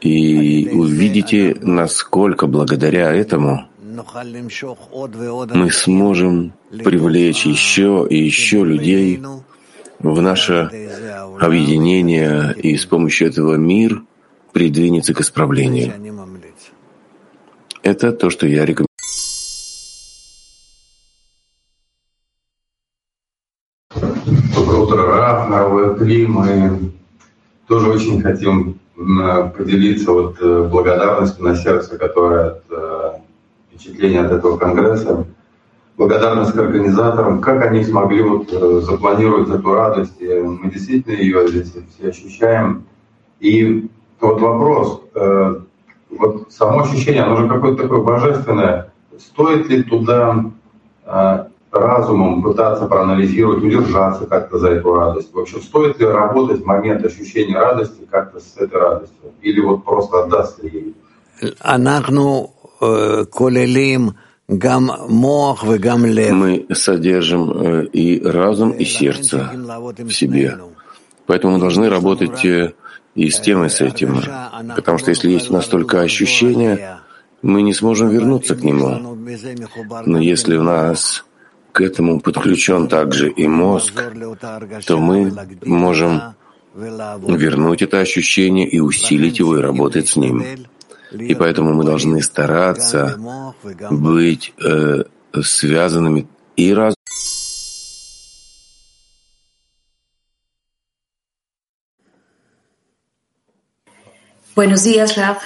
И увидите, насколько благодаря этому мы сможем привлечь еще и еще людей в наше объединение, и с помощью этого мир придвинется к исправлению. Это то, что я рекомендую. мировой Кли, мы тоже очень хотим поделиться вот э, благодарностью на сердце, которая от э, впечатления от этого конгресса. Благодарность к организаторам, как они смогли вот э, запланировать эту радость. И мы действительно ее здесь все ощущаем. И вот вопрос, вот само ощущение, оно же какое-то такое божественное. Стоит ли туда разумом пытаться проанализировать, удержаться как-то за эту радость? В общем, стоит ли работать в момент ощущения радости как-то с этой радостью? Или вот просто отдастся ей? Мы содержим э, и разум, и сердце в себе. Поэтому мы должны работать э, и с тем, и с этим. Потому что если есть настолько ощущения, мы не сможем вернуться к нему. Но если у нас к этому подключен также и мозг, то мы можем вернуть это ощущение и усилить его и работать с ним. И поэтому мы должны стараться быть э, связанными и раз. Buenos días, Rab.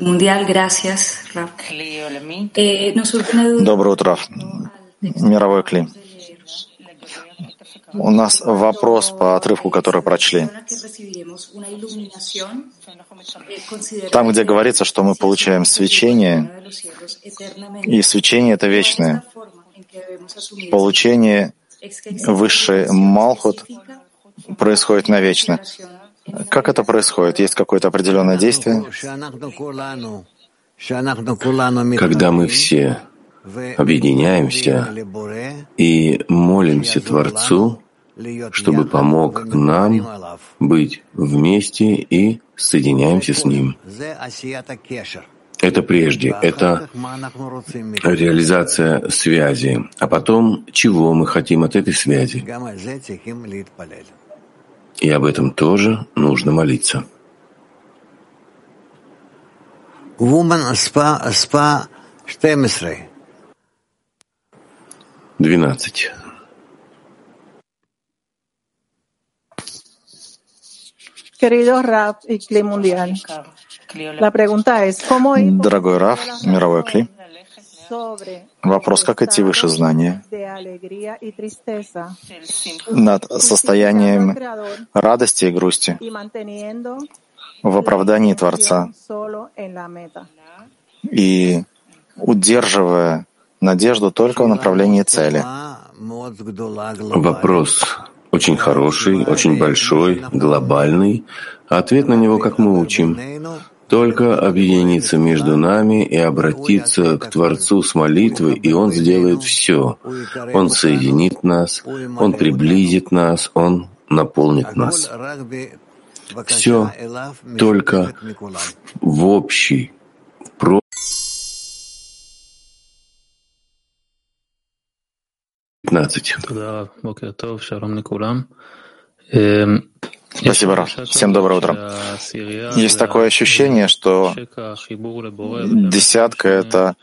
Mundial, gracias, Rab. Eh, Доброе утро мировой клим. У нас вопрос по отрывку, который прочли. Там, где говорится, что мы получаем свечение, и свечение — это вечное. Получение высшей Малхут происходит навечно. Как это происходит? Есть какое-то определенное действие? Когда мы все объединяемся и молимся Творцу, чтобы помог нам быть вместе и соединяемся с Ним. Это прежде, это реализация связи. А потом, чего мы хотим от этой связи? И об этом тоже нужно молиться. Woman Spa, Spa 14. 12. Querido Rab y Cli Mundial, la pregunta es, ¿cómo Дорогой Раф, мировой Кли, вопрос, как идти выше знания над состоянием радости и грусти в оправдании Творца и удерживая надежду только в направлении цели. Вопрос очень хороший, очень большой, глобальный. Ответ на него, как мы учим, только объединиться между нами и обратиться к Творцу с молитвой, и Он сделает все. Он соединит нас, Он приблизит нас, Он наполнит нас. Все только в общий, про 15. Спасибо, Раф. Всем доброе утро. Есть такое ощущение, что десятка — это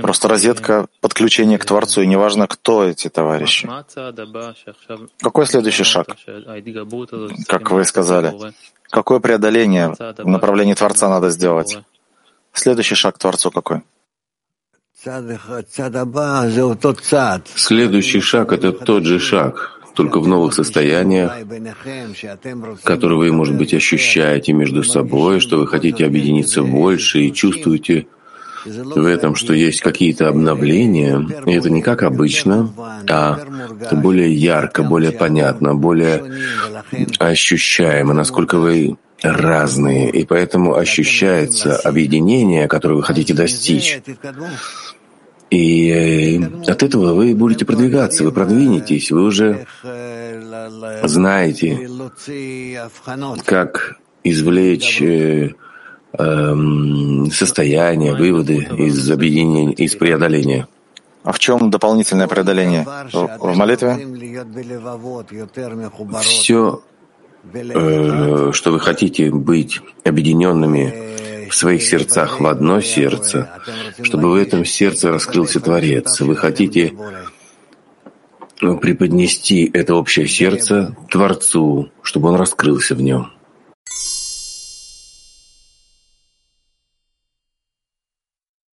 просто розетка подключения к Творцу, и неважно, кто эти товарищи. Какой следующий шаг? Как вы сказали, какое преодоление в направлении Творца надо сделать? Следующий шаг к Творцу какой? Следующий шаг — это тот же шаг, только в новых состояниях, которые вы, может быть, ощущаете между собой, что вы хотите объединиться больше и чувствуете в этом, что есть какие-то обновления, и это не как обычно, а более ярко, более понятно, более ощущаемо, насколько вы разные, и поэтому ощущается объединение, которое вы хотите достичь. И э, от этого вы будете продвигаться, вы продвинетесь, вы уже знаете, как извлечь э, эм, состояние, выводы из объединения, из преодоления. А в чем дополнительное преодоление? В молитве? Все, э, что вы хотите быть объединенными в своих сердцах в одно сердце, чтобы в этом сердце раскрылся Творец. Вы хотите преподнести это общее сердце Творцу, чтобы он раскрылся в нем.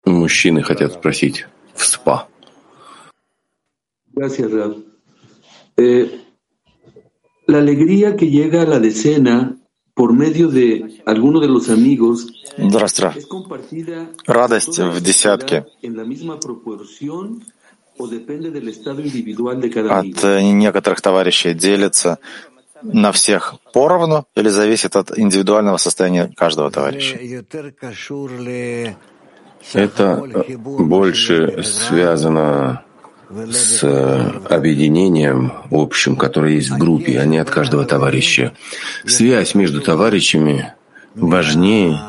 Мужчины хотят спросить в СПА. Eh, la alegría que llega a la decena por medio de alguno de los amigos Здравствуйте. Радость в десятке от э, некоторых товарищей делится на всех поровну или зависит от индивидуального состояния каждого товарища? Это э, больше связано с э, объединением общим, которое есть в группе, а не от каждого товарища. Связь между товарищами важнее,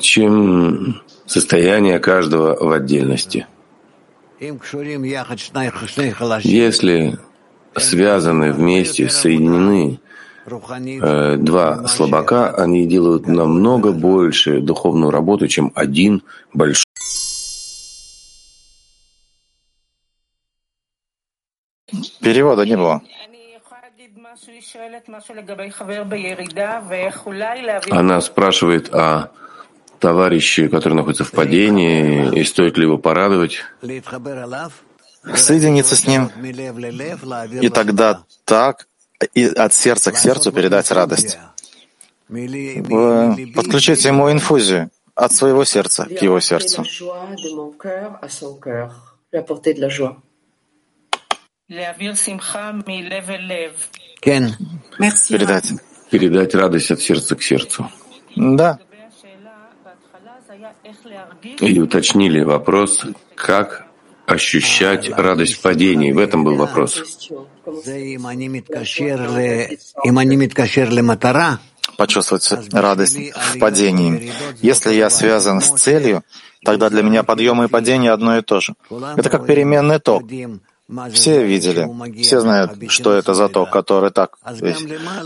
чем состояние каждого в отдельности. Если связаны вместе, соединены э, два слабака, они делают намного больше духовную работу, чем один большой. Перевода не было. Она спрашивает о товарище, который находится в падении, и стоит ли его порадовать. Соединиться с ним, и тогда так и от сердца к сердцу передать радость. Вы подключите ему инфузию от своего сердца к его сердцу. Передать. Передать радость от сердца к сердцу. Да. И уточнили вопрос, как ощущать радость в падении. В этом был вопрос. Почувствовать радость в падении. Если я связан с целью, тогда для меня подъем и падение одно и то же. Это как переменный ток. Все видели, все знают, что это за ток, который так,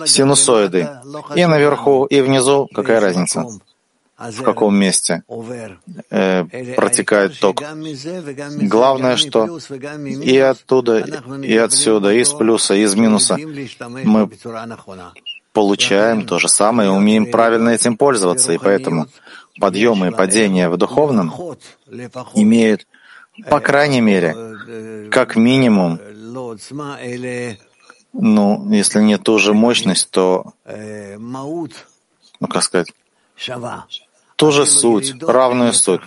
синусоиды. И наверху, и внизу, какая разница? в каком месте э, протекает ток. Главное, что и оттуда, и отсюда, и из плюса, и из минуса мы получаем то же самое умеем правильно этим пользоваться. И поэтому подъемы и падения в духовном имеют, по крайней мере, как минимум, ну, если не ту же мощность, то, ну, как сказать, ту же суть, равную суть.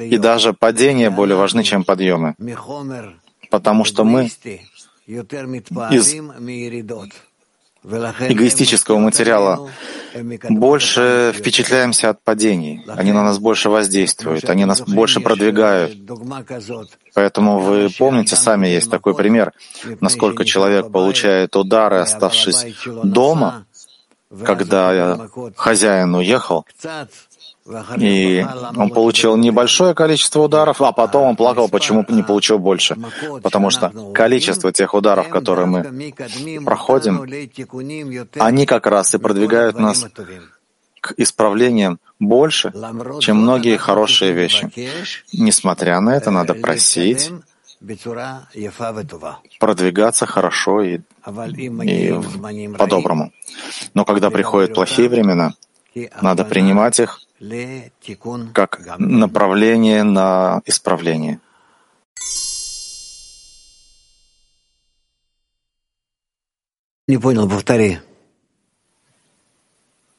И даже падения более важны, чем подъемы. Потому что мы из эгоистического материала больше впечатляемся от падений. Они на нас больше воздействуют, они нас больше продвигают. Поэтому вы помните, сами есть такой пример, насколько человек получает удары, оставшись дома, когда хозяин уехал, и он получил небольшое количество ударов, а потом он плакал, почему не получил больше. Потому что количество тех ударов, которые мы проходим, они как раз и продвигают нас к исправлениям больше, чем многие хорошие вещи. Несмотря на это, надо просить продвигаться хорошо и, и по-доброму. Но когда приходят плохие времена, надо принимать их как направление на исправление. Не понял, повтори.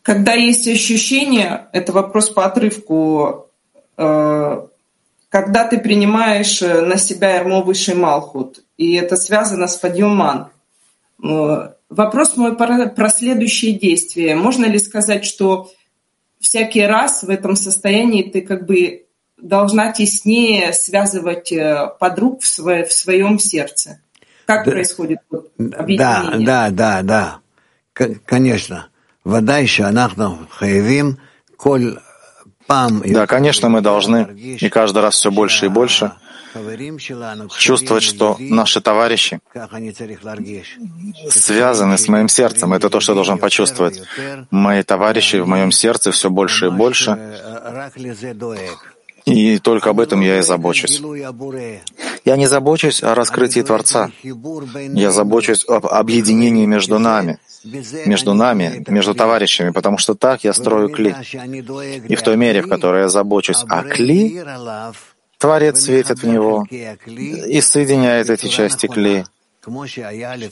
Когда есть ощущение, это вопрос по отрывку, э, когда ты принимаешь э, на себя ярмо высший Малхут, и это связано с подъеман. Э, вопрос мой про, про следующие действия. Можно ли сказать, что всякий раз в этом состоянии ты как бы должна теснее связывать э, подруг в, свое, в своем сердце. Как да, происходит вот, объединение? Да, да, да, да. Конечно. Вода еще анахну хаевим коль пам. Да, конечно, мы должны и каждый раз все больше и больше чувствовать, что наши товарищи связаны с моим сердцем. Это то, что я должен почувствовать. Мои товарищи в моем сердце все больше и больше. И только об этом я и забочусь. Я не забочусь о раскрытии Творца. Я забочусь об объединении между нами, между нами, между товарищами, потому что так я строю кли. И в той мере, в которой я забочусь о кли, Творец светит в него и соединяет эти части клей,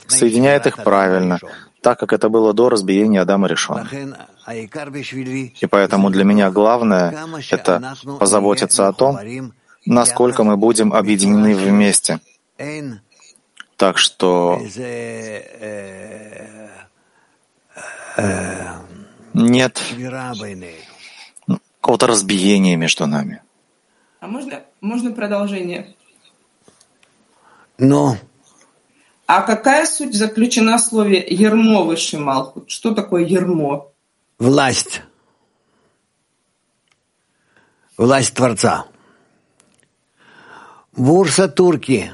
соединяет их правильно, так как это было до разбиения Адама Решона. И поэтому для меня главное — это позаботиться о том, насколько мы будем объединены вместе. Так что нет какого-то разбиения между нами. А можно, можно продолжение? Но. А какая суть заключена в слове «ермо» высший Малхут? Что такое ермо? Власть. Власть Творца. Бурса турки.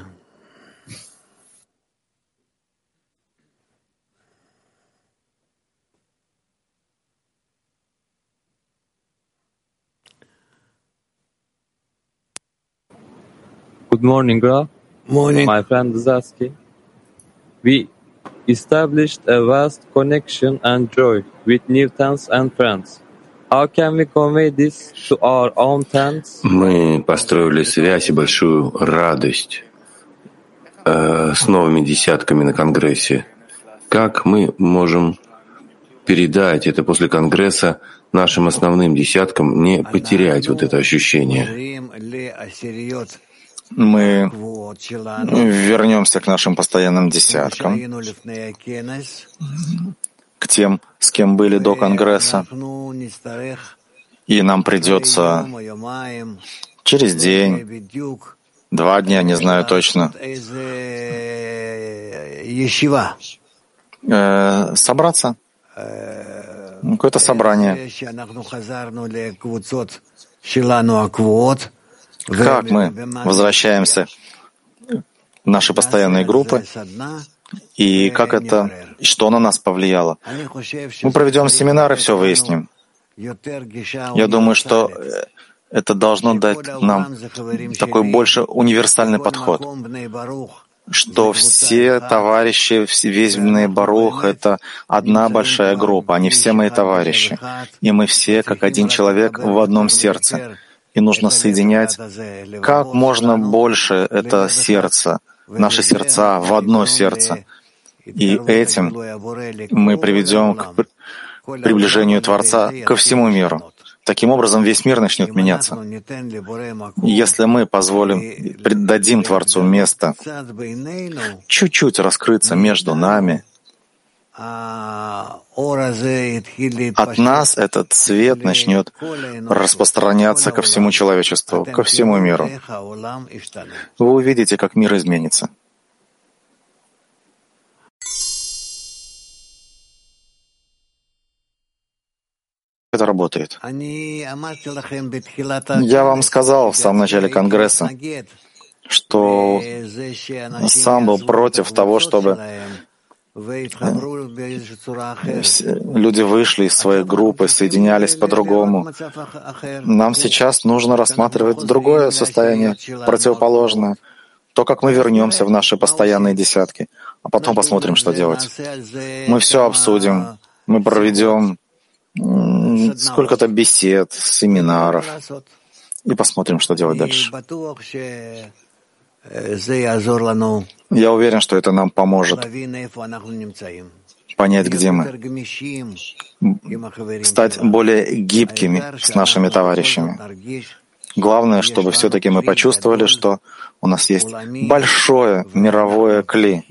Good morning, Ralph. Morning. My friend is asking. We established a vast connection and joy with new tents and friends. How can we convey this to our own tents? Мы построили связь и большую радость э, с новыми десятками на Конгрессе. Как мы можем передать это после Конгресса нашим основным десяткам, не потерять вот это ощущение? Мы вернемся к нашим постоянным десяткам, к тем, с кем были до Конгресса, и нам придется через день, два дня, не знаю точно, э, собраться, какое-то собрание. Как мы возвращаемся в наши постоянные группы, и как это, что на нас повлияло. Мы проведем семинар и все выясним. Я думаю, что э, это должно дать нам такой больше универсальный подход, что все товарищи, весь Бней Барух — это одна большая группа, они все мои товарищи. И мы все, как один человек, в одном сердце. И нужно соединять как можно больше это сердце, наши сердца в одно сердце. И этим мы приведем к приближению Творца ко всему миру. Таким образом, весь мир начнет меняться. Если мы позволим, дадим Творцу место чуть-чуть раскрыться между нами, от нас этот свет начнет распространяться ко всему человечеству, ко всему миру. Вы увидите, как мир изменится. это работает. Я вам сказал в самом начале Конгресса, что сам был против того, чтобы люди вышли из своей группы, соединялись по-другому. Нам сейчас нужно рассматривать другое состояние, противоположное, то, как мы вернемся в наши постоянные десятки, а потом посмотрим, что делать. Мы все обсудим, мы проведем сколько-то бесед, семинаров, и посмотрим, что делать дальше. Я уверен, что это нам поможет понять, где мы, стать более гибкими с нашими товарищами. Главное, чтобы все-таки мы почувствовали, что у нас есть большое мировое кли.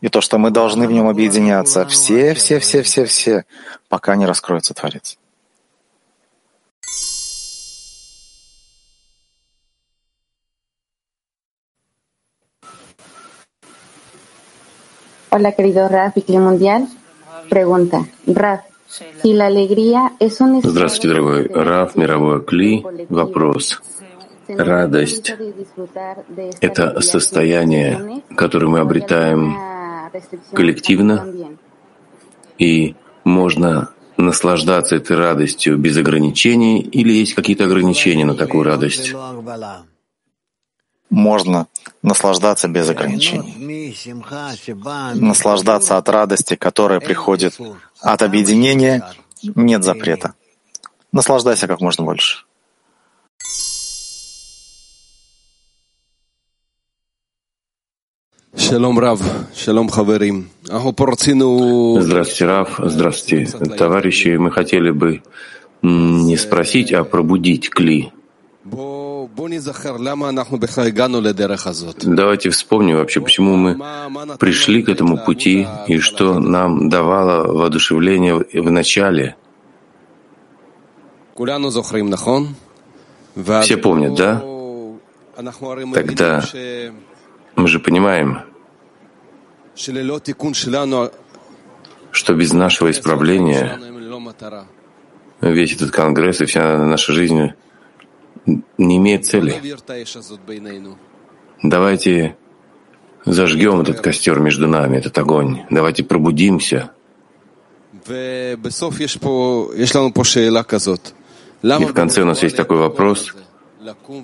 И то, что мы должны в нем объединяться. Все, все, все, все, все, пока не раскроется Творец. Hola, querido Raf y Mundial. Pregunta, Raf, Здравствуйте, дорогой Раф, мировой Кли. Вопрос. Радость — это состояние, которое мы обретаем коллективно, и можно наслаждаться этой радостью без ограничений, или есть какие-то ограничения на такую радость? Можно наслаждаться без ограничений. Наслаждаться от радости, которая приходит от объединения, нет запрета. Наслаждайся как можно больше. Здравствуйте, Рав. Здравствуйте, товарищи. Мы хотели бы не спросить, а пробудить Кли. Давайте вспомним вообще, почему мы пришли к этому пути и что нам давало воодушевление в начале. Все помнят, да? Тогда мы же понимаем, что без нашего исправления весь этот конгресс и вся наша жизнь не имеет цели. Давайте зажгем этот костер между нами, этот огонь. Давайте пробудимся. И в конце у нас есть такой вопрос,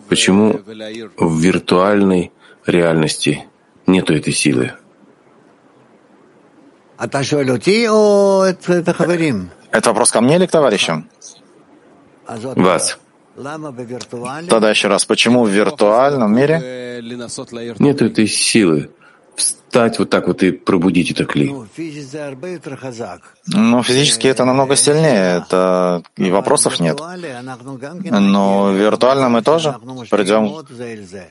почему в виртуальной реальности нету этой силы? Это вопрос ко мне или к товарищам? Вас. Тогда еще раз, почему в виртуальном мире нет этой силы встать вот так вот и пробудить это кли? Ну, физически это намного сильнее, это и вопросов нет. Но виртуально мы тоже придем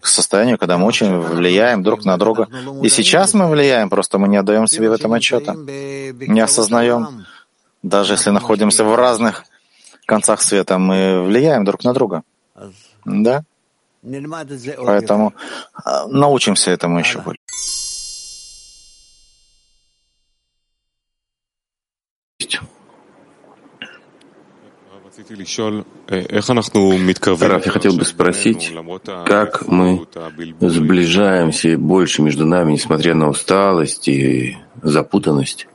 к состоянию, когда мы очень влияем друг на друга. И сейчас мы влияем, просто мы не отдаем себе в этом отчета, не осознаем. Даже если находимся в разных концах света мы влияем друг на друга. Да? Поэтому а, научимся этому еще больше. Раф, я хотел бы спросить, как мы сближаемся больше между нами, несмотря на усталость и запутанность?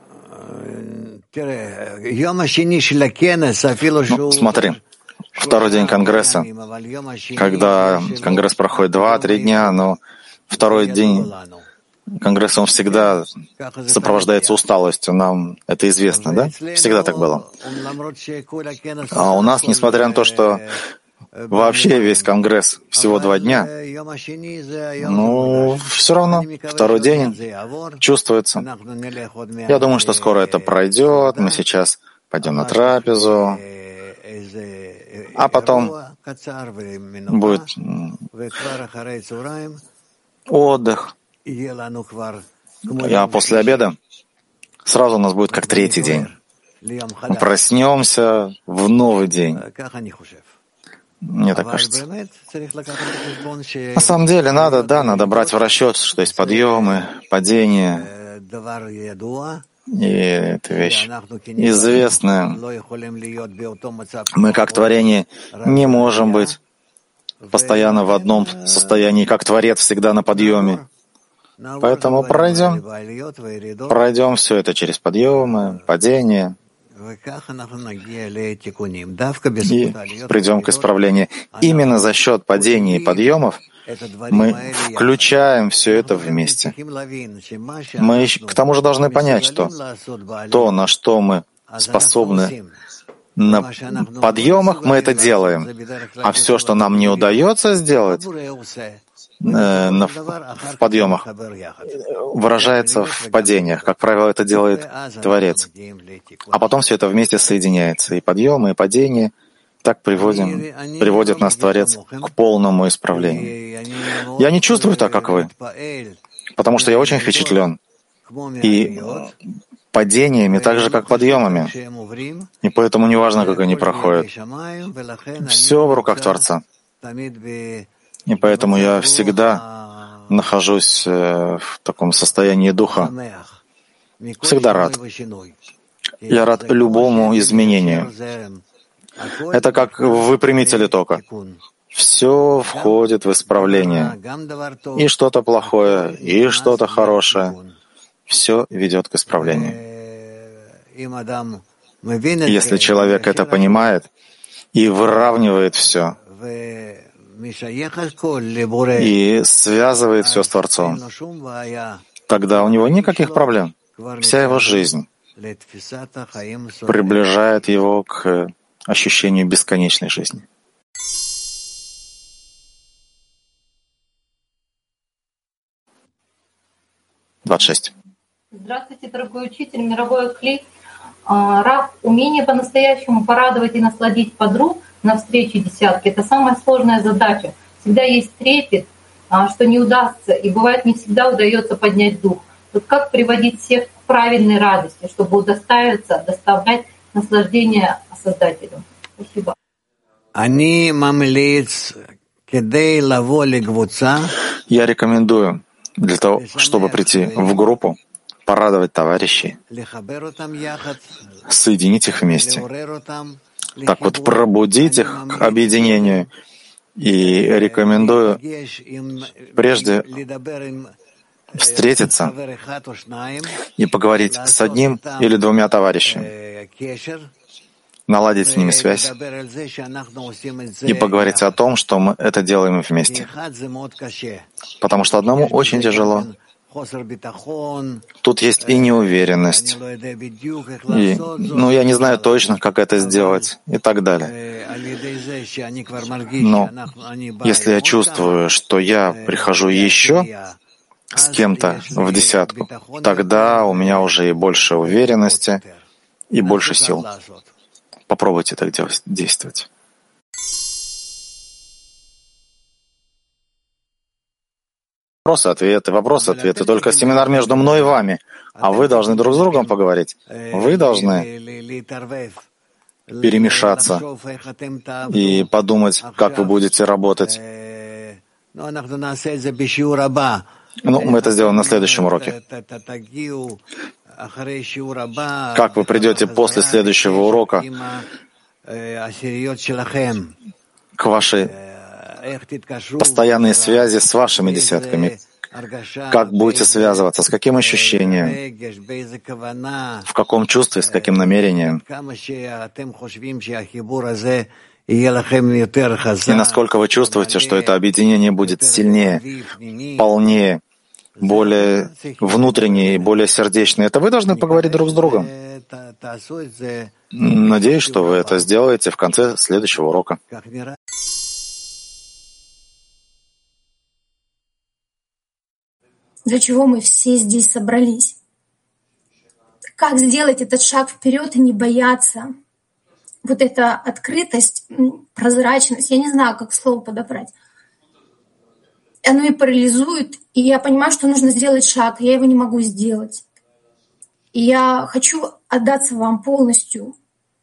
Ну, смотри, второй день Конгресса, когда Конгресс проходит два-три дня, но второй день Конгресс, он всегда сопровождается усталостью, нам это известно, да? Всегда так было. А у нас, несмотря на то, что вообще весь Конгресс всего два дня, ну, все равно второй день чувствуется. Я думаю, что скоро это пройдет, мы сейчас пойдем на трапезу, а потом будет отдых, а после обеда сразу у нас будет как третий день. Мы проснемся в новый день. Мне так кажется. На самом деле надо, да, надо брать в расчет, что есть подъемы, падения. И эта вещь известная. Мы, как творение, не можем быть постоянно в одном состоянии, как Творец всегда на подъеме. Поэтому пройдем, пройдем все это через подъемы, падения, и придем к исправлению. Именно за счет падений и подъемов мы включаем все это вместе. Мы к тому же должны понять, что то, на что мы способны на подъемах, мы это делаем. А все, что нам не удается сделать, Э, на, в подъемах выражается в падениях. Как правило, это делает Творец. А потом все это вместе соединяется. И подъемы, и падения. Так приводим, приводит нас Творец к полному исправлению. Я не чувствую так, как вы, потому что я очень впечатлен. И падениями, так же, как подъемами. И поэтому неважно, как они проходят. Все в руках Творца. И поэтому я всегда нахожусь э, в таком состоянии духа, всегда рад. Я рад любому изменению. Это как выпрямители тока. Все входит в исправление. И что-то плохое, и что-то хорошее. Все ведет к исправлению. Если человек это понимает и выравнивает все, и связывает все с Творцом, тогда у него никаких проблем. Вся его жизнь приближает его к ощущению бесконечной жизни. Двадцать шесть. Здравствуйте, дорогой учитель, мировой клей. А, Рав, умение по-настоящему порадовать и насладить подруг на встрече десятки. Это самая сложная задача. Всегда есть трепет, а, что не удастся, и бывает не всегда удается поднять дух. Вот как приводить всех к правильной радости, чтобы удостаиваться, доставлять наслаждение Создателю? Спасибо. Я рекомендую для того, чтобы прийти в группу, порадовать товарищей, соединить их вместе, так вот пробудить их к объединению. И рекомендую прежде встретиться и поговорить с одним или двумя товарищами, наладить с ними связь и поговорить о том, что мы это делаем вместе. Потому что одному очень тяжело, Тут есть и неуверенность, и, ну, я не знаю точно, как это сделать, и так далее. Но если я чувствую, что я прихожу еще с кем-то в десятку, тогда у меня уже и больше уверенности, и больше сил. Попробуйте так действовать. Вопросы-ответы, вопросы-ответы. Только семинар между мной и вами. А вы должны друг с другом поговорить. Вы должны перемешаться и подумать, как вы будете работать. Ну, мы это сделаем на следующем уроке. Как вы придете после следующего урока к вашей постоянные связи с вашими десятками. Как будете связываться, с каким ощущением, в каком чувстве, с каким намерением, и насколько вы чувствуете, что это объединение будет сильнее, полнее, более внутреннее и более сердечное. Это вы должны поговорить друг с другом. Надеюсь, что вы это сделаете в конце следующего урока. Для чего мы все здесь собрались? Как сделать этот шаг вперед и не бояться? Вот эта открытость, прозрачность, я не знаю, как слово подобрать. Оно и парализует, и я понимаю, что нужно сделать шаг, я его не могу сделать. И я хочу отдаться вам полностью.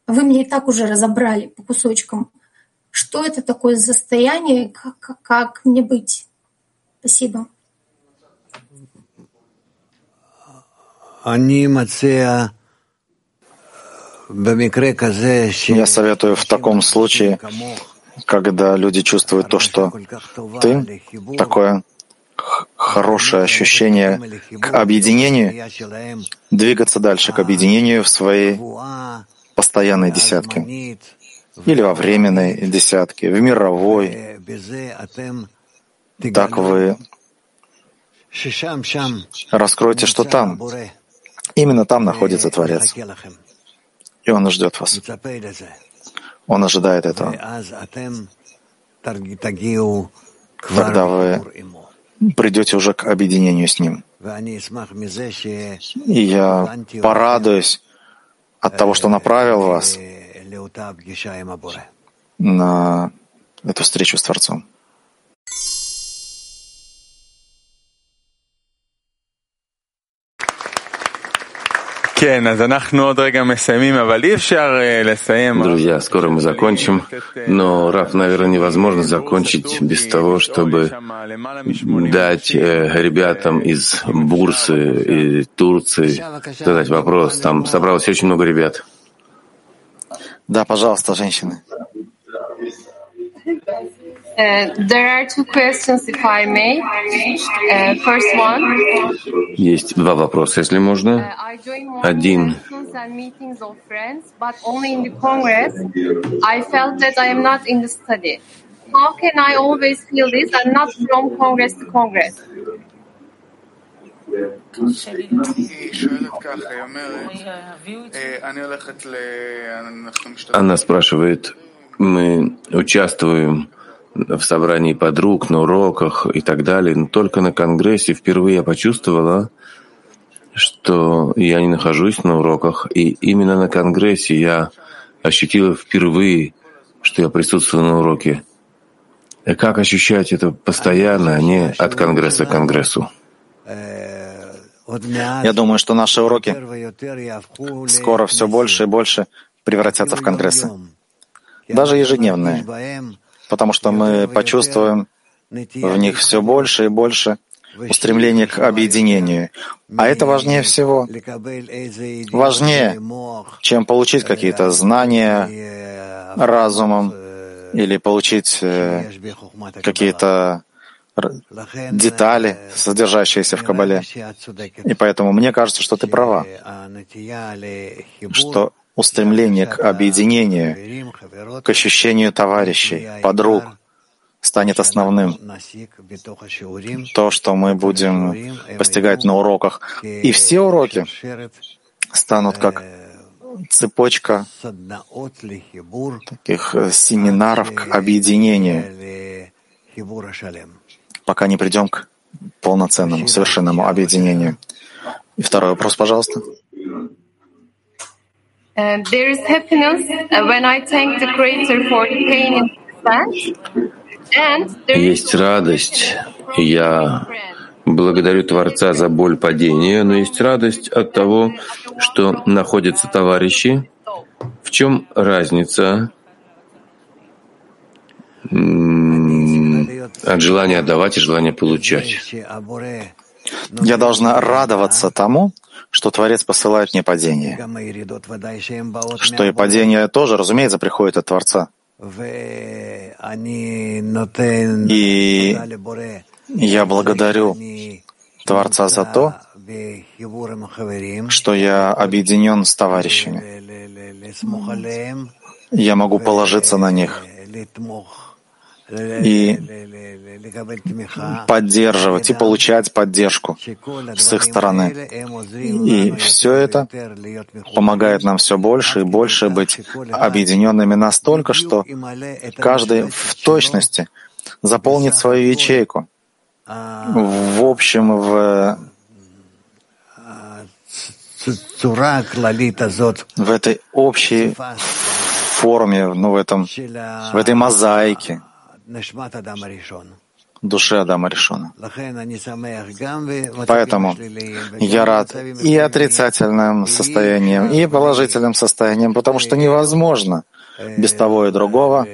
Вы меня и так уже разобрали по кусочкам. Что это такое состояние, как, как, как мне быть? Спасибо. Я советую в таком случае, когда люди чувствуют то, что ты, такое хорошее ощущение к объединению, двигаться дальше к объединению в своей постоянной десятке. Или во временной десятке, в мировой. Так вы раскроете, что там, именно там находится Творец. И Он ждет вас. Он ожидает этого. Тогда вы придете уже к объединению с Ним. И я порадуюсь от того, что направил вас на эту встречу с Творцом. Друзья, скоро мы закончим, но, Раф, наверное, невозможно закончить без того, чтобы дать э, ребятам из Бурсы и Турции задать вопрос. Там собралось очень много ребят. Да, пожалуйста, женщины. Uh, there are two questions, if I may. Uh, first one. Есть два вопроса, если можно. Uh, Один. But only in the Congress, I felt that I am not in the study. How can I always feel this and not from Congress to Congress? Она спрашивает, мы участвуем в собрании подруг, на уроках и так далее. Но только на Конгрессе впервые я почувствовала, что я не нахожусь на уроках. И именно на Конгрессе я ощутила впервые, что я присутствую на уроке. И как ощущать это постоянно, а не от Конгресса к Конгрессу? Я думаю, что наши уроки скоро все больше и больше превратятся в Конгрессы. Даже ежедневные потому что мы почувствуем в них все больше и больше устремление к объединению. А это важнее всего. Важнее, чем получить какие-то знания разумом или получить э, какие-то детали, содержащиеся в Кабале. И поэтому мне кажется, что ты права, что устремление к объединению, к ощущению товарищей, подруг станет основным. То, что мы будем постигать на уроках. И все уроки станут как цепочка таких семинаров к объединению, пока не придем к полноценному, совершенному объединению. И второй вопрос, пожалуйста. Uh, there is happiness uh, when I thank the Creator for the pain in the Есть радость, я благодарю Творца за боль падения, но есть радость от того, что находятся товарищи. В чем разница от желания отдавать и желания получать? Я должна радоваться тому, что Творец посылает мне падение. Что и падение тоже, разумеется, приходит от Творца. И я благодарю Творца за то, что я объединен с товарищами. Я могу положиться на них и поддерживать, и получать поддержку с их стороны. И все это помогает нам все больше и больше быть объединенными настолько, что каждый в точности заполнит свою ячейку. В общем, в в этой общей форме, ну, в, этом, в этой мозаике души Адама Ришона. Поэтому я рад и отрицательным состоянием, и положительным состоянием, потому что невозможно без того и другого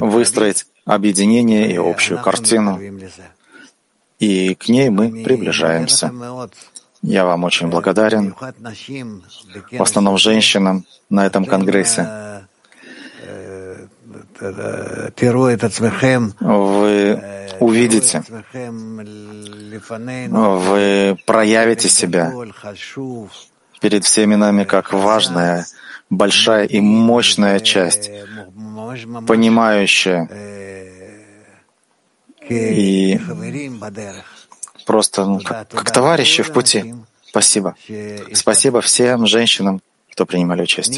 выстроить объединение и общую картину. и к ней мы приближаемся. Я вам очень благодарен, в основном женщинам на этом конгрессе. Вы увидите, вы проявите себя перед всеми нами как важная, большая и мощная часть, понимающая и просто ну, как, как товарищи в пути. Спасибо. Спасибо всем женщинам, кто принимали участие.